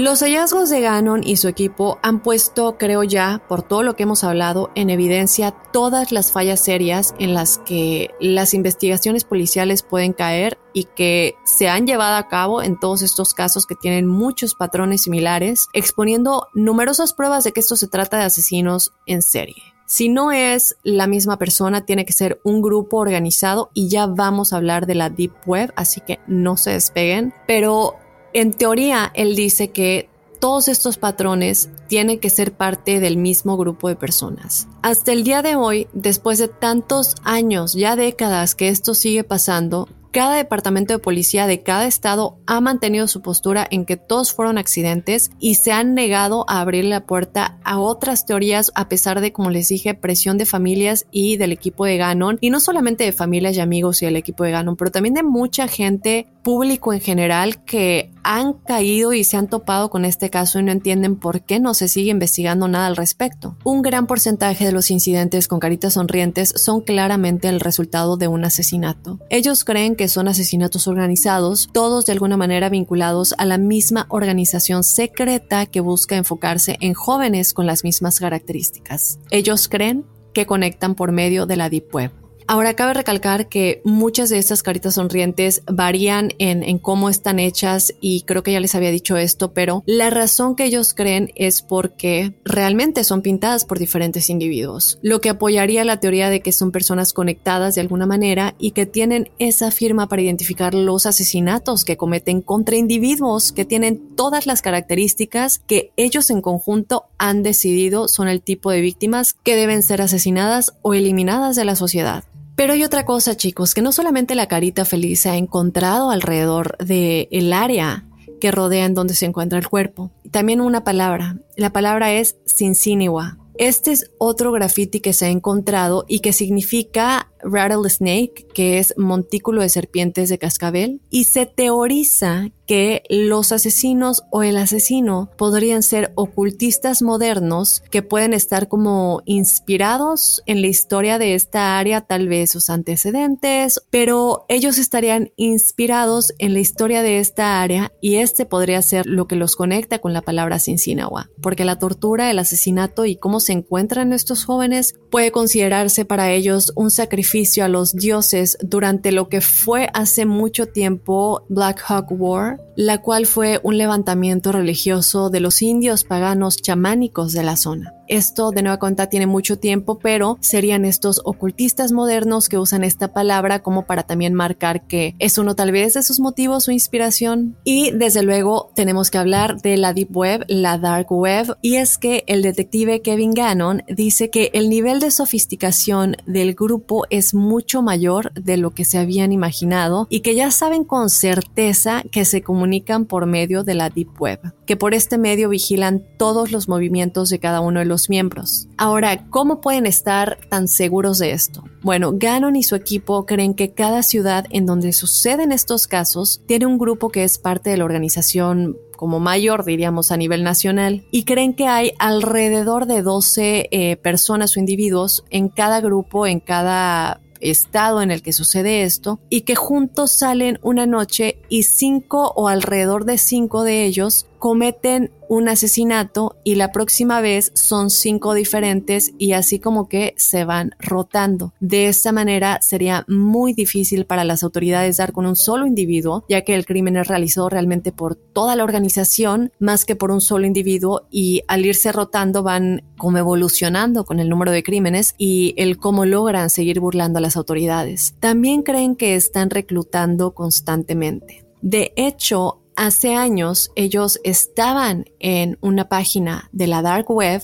S1: Los hallazgos de Gannon y su equipo han puesto, creo ya, por todo lo que hemos hablado, en evidencia todas las fallas serias en las que las investigaciones policiales pueden caer y que se han llevado a cabo en todos estos casos que tienen muchos patrones similares, exponiendo numerosas pruebas de que esto se trata de asesinos en serie. Si no es la misma persona, tiene que ser un grupo organizado y ya vamos a hablar de la Deep Web, así que no se despeguen. Pero en teoría, él dice que todos estos patrones tienen que ser parte del mismo grupo de personas. Hasta el día de hoy, después de tantos años, ya décadas que esto sigue pasando, cada departamento de policía de cada estado ha mantenido su postura en que todos fueron accidentes y se han negado a abrir la puerta a otras teorías a pesar de, como les dije, presión de familias y del equipo de Ganon. Y no solamente de familias y amigos y del equipo de Ganon, pero también de mucha gente público en general que han caído y se han topado con este caso y no entienden por qué no se sigue investigando nada al respecto. Un gran porcentaje de los incidentes con caritas sonrientes son claramente el resultado de un asesinato. Ellos creen que son asesinatos organizados, todos de alguna manera vinculados a la misma organización secreta que busca enfocarse en jóvenes con las mismas características. Ellos creen que conectan por medio de la Deep Web. Ahora cabe recalcar que muchas de estas caritas sonrientes varían en, cómo están hechas y creo que ya les había dicho esto, pero la razón que ellos creen es porque realmente son pintadas por diferentes individuos, lo que apoyaría la teoría de que son personas conectadas de alguna manera y que tienen esa firma para identificar los asesinatos que cometen contra individuos que tienen todas las características que ellos en conjunto han decidido son el tipo de víctimas que deben ser asesinadas o eliminadas de la sociedad. Pero hay otra cosa, chicos, que no solamente la carita feliz se ha encontrado alrededor del el área que rodea en donde se encuentra el cuerpo. También una palabra. La palabra es Cinciniwa. Este es otro graffiti que se ha encontrado y que significa rattlesnake, que es montículo de serpientes de cascabel, y se teoriza que los asesinos o el asesino podrían ser ocultistas modernos que pueden estar como inspirados en la historia de esta área, tal vez sus antecedentes, pero ellos estarían inspirados en la historia de esta área y este podría ser lo que los conecta con la palabra Cincinawa, porque la tortura, el asesinato y cómo se encuentran estos jóvenes puede considerarse para ellos un sacrificio a los dioses durante lo que fue hace mucho tiempo Black Hawk War, la cual fue un levantamiento religioso de los indios paganos chamánicos de la zona. Esto de nueva cuenta tiene mucho tiempo, pero serían estos ocultistas modernos que usan esta palabra como para también marcar que es uno tal vez de sus motivos o inspiración. Y desde luego tenemos que hablar de la Deep Web, la Dark Web, y es que el detective Kevin Gannon dice que el nivel de sofisticación del grupo es mucho mayor de lo que se habían imaginado y que ya saben con certeza que se comunican por medio de la Deep Web, que por este medio vigilan todos los movimientos de cada uno de los miembros. Ahora, ¿cómo pueden estar tan seguros de esto? Bueno, Gannon y su equipo creen que cada ciudad en donde suceden estos casos tiene un grupo que es parte de la organización como mayor, diríamos, a nivel nacional, y creen que hay alrededor de 12 eh, personas o individuos en cada grupo, en cada estado en el que sucede esto y que juntos salen una noche y cinco o alrededor de cinco de ellos cometen un asesinato y la próxima vez son cinco diferentes y así como que se van rotando. De esta manera sería muy difícil para las autoridades dar con un solo individuo, ya que el crimen es realizado realmente por toda la organización más que por un solo individuo y al irse rotando van como evolucionando con el número de crímenes y el cómo logran seguir burlando a las autoridades. También creen que están reclutando constantemente. De hecho, hace años ellos estaban en una página de la dark web,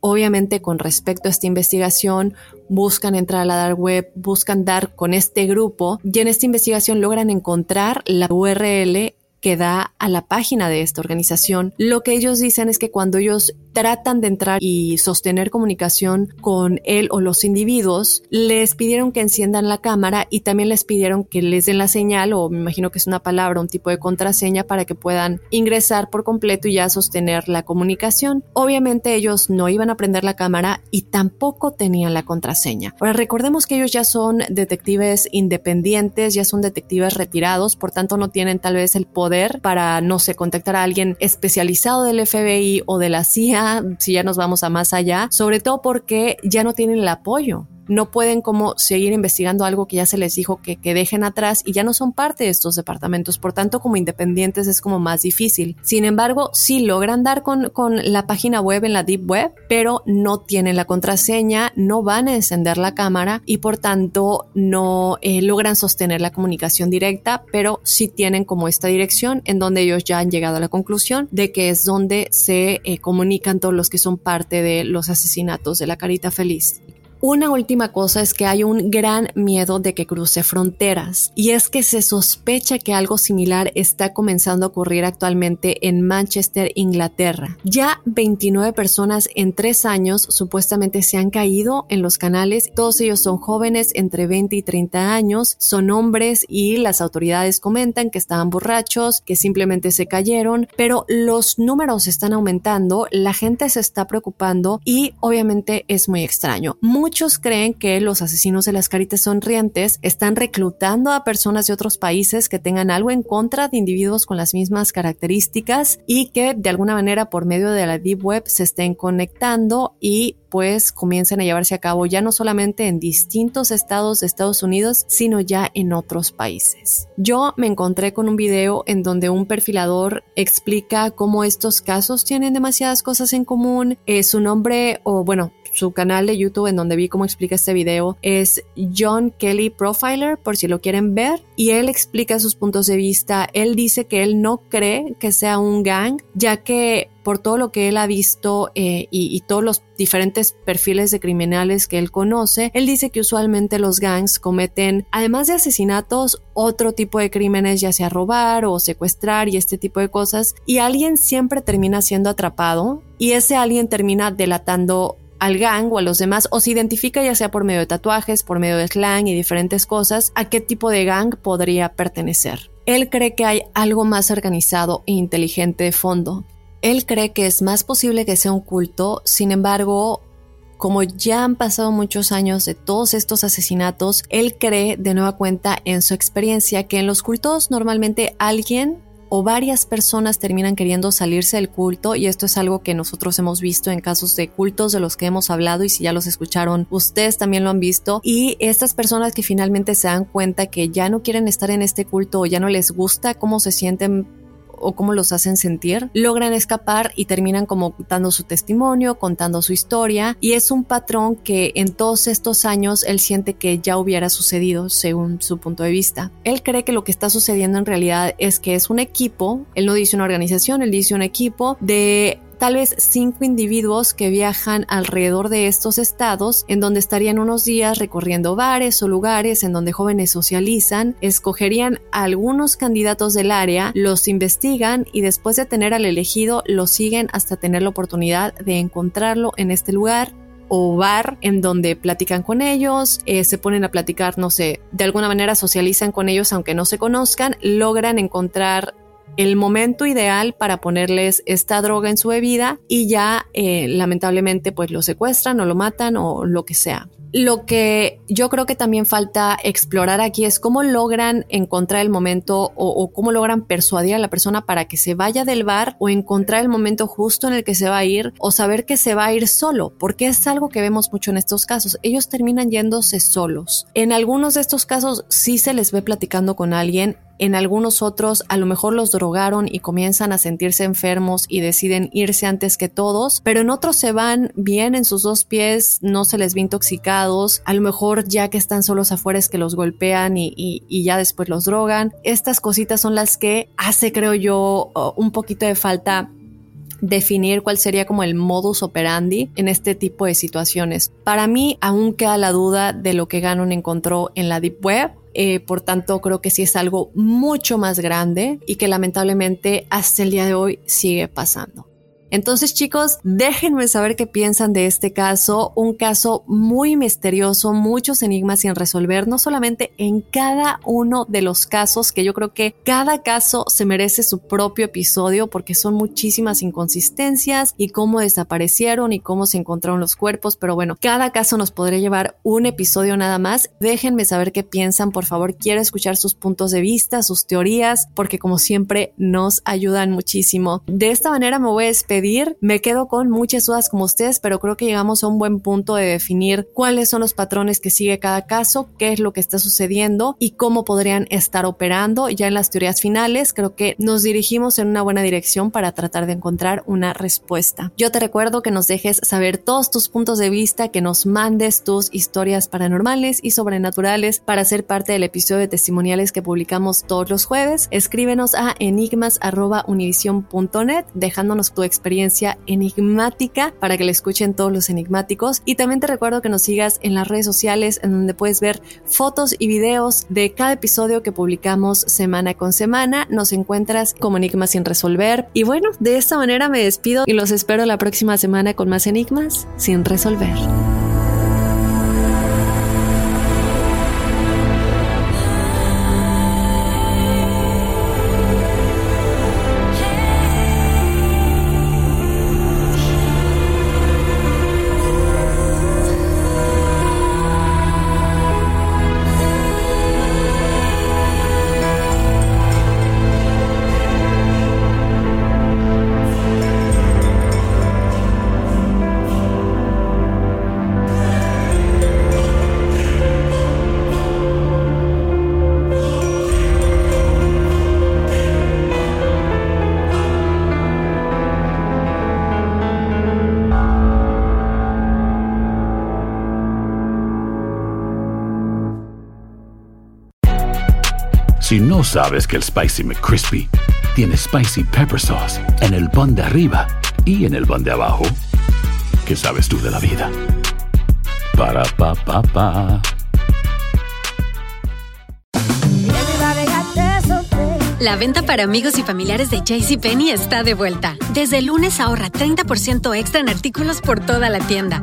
S1: obviamente con respecto a esta investigación, buscan entrar a la dark web, buscan dar con este grupo y en esta investigación logran encontrar la URL que da a la página de esta organización. Lo que ellos dicen es que cuando ellos tratan de entrar y sostener comunicación con él o los individuos, les pidieron que enciendan la cámara y también les pidieron que les den la señal o me imagino que es una palabra, un tipo de contraseña para que puedan ingresar por completo y ya sostener la comunicación. Obviamente ellos no iban a prender la cámara y tampoco tenían la contraseña. Ahora recordemos que ellos ya son detectives independientes, ya son detectives retirados, por tanto no tienen tal vez el poder para, no sé, contactar a alguien especializado del FBI o de la CIA si ya nos vamos a más allá, sobre todo porque ya no tienen el apoyo no pueden como seguir investigando algo que ya se les dijo que, dejen atrás y ya no son parte de estos departamentos. Por tanto, como independientes es como más difícil. Sin embargo, sí logran dar con, con la página web en la Deep Web, pero no tienen la contraseña, no van a encender la cámara y por tanto no eh, logran sostener la comunicación directa, pero sí tienen como esta dirección en donde ellos ya han llegado a la conclusión de que es donde se eh, comunican todos los que son parte de los asesinatos de la carita feliz. Una última cosa es que hay un gran miedo de que cruce fronteras y es que se sospecha que algo similar está comenzando a ocurrir actualmente en Manchester, Inglaterra. Ya 29 personas en tres años supuestamente se han caído en los canales. Todos ellos son jóvenes entre 20 y 30 años, son hombres y las autoridades comentan que estaban borrachos, que simplemente se cayeron, pero los números están aumentando, la gente se está preocupando y obviamente es muy extraño. Muchos creen que los asesinos de las caritas sonrientes están reclutando a personas de otros países que tengan algo en contra de individuos con las mismas características y que de alguna manera por medio de la Deep Web se estén conectando y pues comiencen a llevarse a cabo ya no solamente en distintos estados de Estados Unidos, sino ya en otros países. Yo me encontré con un video en donde un perfilador explica cómo estos casos tienen demasiadas cosas en común. Eh, su nombre, o bueno, su canal de YouTube en donde vi cómo explica este video es John Kelly Profiler, por si lo quieren ver, y él explica sus puntos de vista. Él dice que él no cree que sea un gang, ya que por todo lo que él ha visto eh, y, y, todos los diferentes perfiles de criminales que él conoce, él dice que usualmente los gangs cometen, además de asesinatos, otro tipo de crímenes, ya sea robar o secuestrar y este tipo de cosas, y alguien siempre termina siendo atrapado y ese alguien termina delatando al gang o a los demás o se identifica ya sea por medio de tatuajes, por medio de slang y diferentes cosas a qué tipo de gang podría pertenecer. Él cree que hay algo más organizado e inteligente de fondo. Él cree que es más posible que sea un culto, sin embargo, como ya han pasado muchos años de todos estos asesinatos, él cree de nueva cuenta en su experiencia que en los cultos normalmente alguien o varias personas terminan queriendo salirse del culto y esto es algo que nosotros hemos visto en casos de cultos de los que hemos hablado y si ya los escucharon ustedes también lo han visto. Y estas personas que finalmente se dan cuenta que ya no quieren estar en este culto o ya no les gusta cómo se sienten o cómo los hacen sentir, logran escapar y terminan como contando su testimonio, contando su historia y es un patrón que en todos estos años él siente que ya hubiera sucedido según su punto de vista. Él cree que lo que está sucediendo en realidad es que es un equipo, él no dice una organización, él dice un equipo de tal vez cinco individuos que viajan alrededor de estos estados, en donde estarían unos días recorriendo bares o lugares en donde jóvenes socializan, escogerían a algunos candidatos del área, los investigan y después de tener al elegido lo siguen hasta tener la oportunidad de encontrarlo en este lugar o bar en donde platican con ellos, eh, se ponen a platicar, no sé, de alguna manera socializan con ellos aunque no se conozcan, logran encontrar el momento ideal para ponerles esta droga en su bebida y ya eh, lamentablemente pues lo secuestran o lo matan o lo que sea. Lo que yo creo que también falta explorar aquí es cómo logran encontrar el momento o, o, cómo logran persuadir a la persona para que se vaya del bar o encontrar el momento justo en el que se va a ir o saber que se va a ir solo, porque es algo que vemos mucho en estos casos. Ellos terminan yéndose solos. En algunos de estos casos sí se les ve platicando con alguien en algunos otros a lo mejor los drogaron y comienzan a sentirse enfermos y deciden irse antes que todos, pero en otros se van bien en sus dos pies, no se les ve intoxicados, a lo mejor ya que están solos afuera es que los golpean y, y, ya después los drogan. Estas cositas son las que hace, creo yo, un poquito de falta definir cuál sería como el modus operandi en este tipo de situaciones. Para mí aún queda la duda de lo que Ganon encontró en la Deep Web eh, por tanto, creo que sí es algo mucho más grande y que lamentablemente hasta el día de hoy sigue pasando. Entonces chicos, déjenme saber qué piensan de este caso, un caso muy misterioso, muchos enigmas sin resolver, no solamente en cada uno de los casos, que yo creo que cada caso se merece su propio episodio porque son muchísimas inconsistencias y cómo desaparecieron y cómo se encontraron los cuerpos, pero bueno, cada caso nos podría llevar un episodio nada más. Déjenme saber qué piensan, por favor, quiero escuchar sus puntos de vista, sus teorías, porque como siempre nos ayudan muchísimo. De esta manera me voy a despedir me quedo con muchas dudas como ustedes, pero creo que llegamos a un buen punto de definir cuáles son los patrones que sigue cada caso, qué es lo que está sucediendo y cómo podrían estar operando. Ya en las teorías finales creo que nos dirigimos en una buena dirección para tratar de encontrar una respuesta. Yo te recuerdo que nos dejes saber todos tus puntos de vista, que nos mandes tus historias paranormales y sobrenaturales para ser parte del episodio de testimoniales que publicamos todos los jueves. Escríbenos a enigmas.univision.net dejándonos tu experiencia experiencia enigmática para que la escuchen todos los enigmáticos. Y también te recuerdo que nos sigas en las redes sociales en donde puedes ver fotos y videos de cada episodio que publicamos semana con semana. Nos encuentras como Enigmas sin resolver. Y bueno, de esta manera me despido y los espero la próxima semana con más enigmas sin resolver.
S6: Si no sabes que el Spicy McCrispy tiene Spicy Pepper Sauce en el pan de arriba y en el pan de abajo, ¿qué sabes tú de la vida? Para, pa, pa, pa.
S7: La venta para amigos y familiares de JCPenney está de vuelta. Desde lunes ahorra 30% extra en artículos por toda la tienda.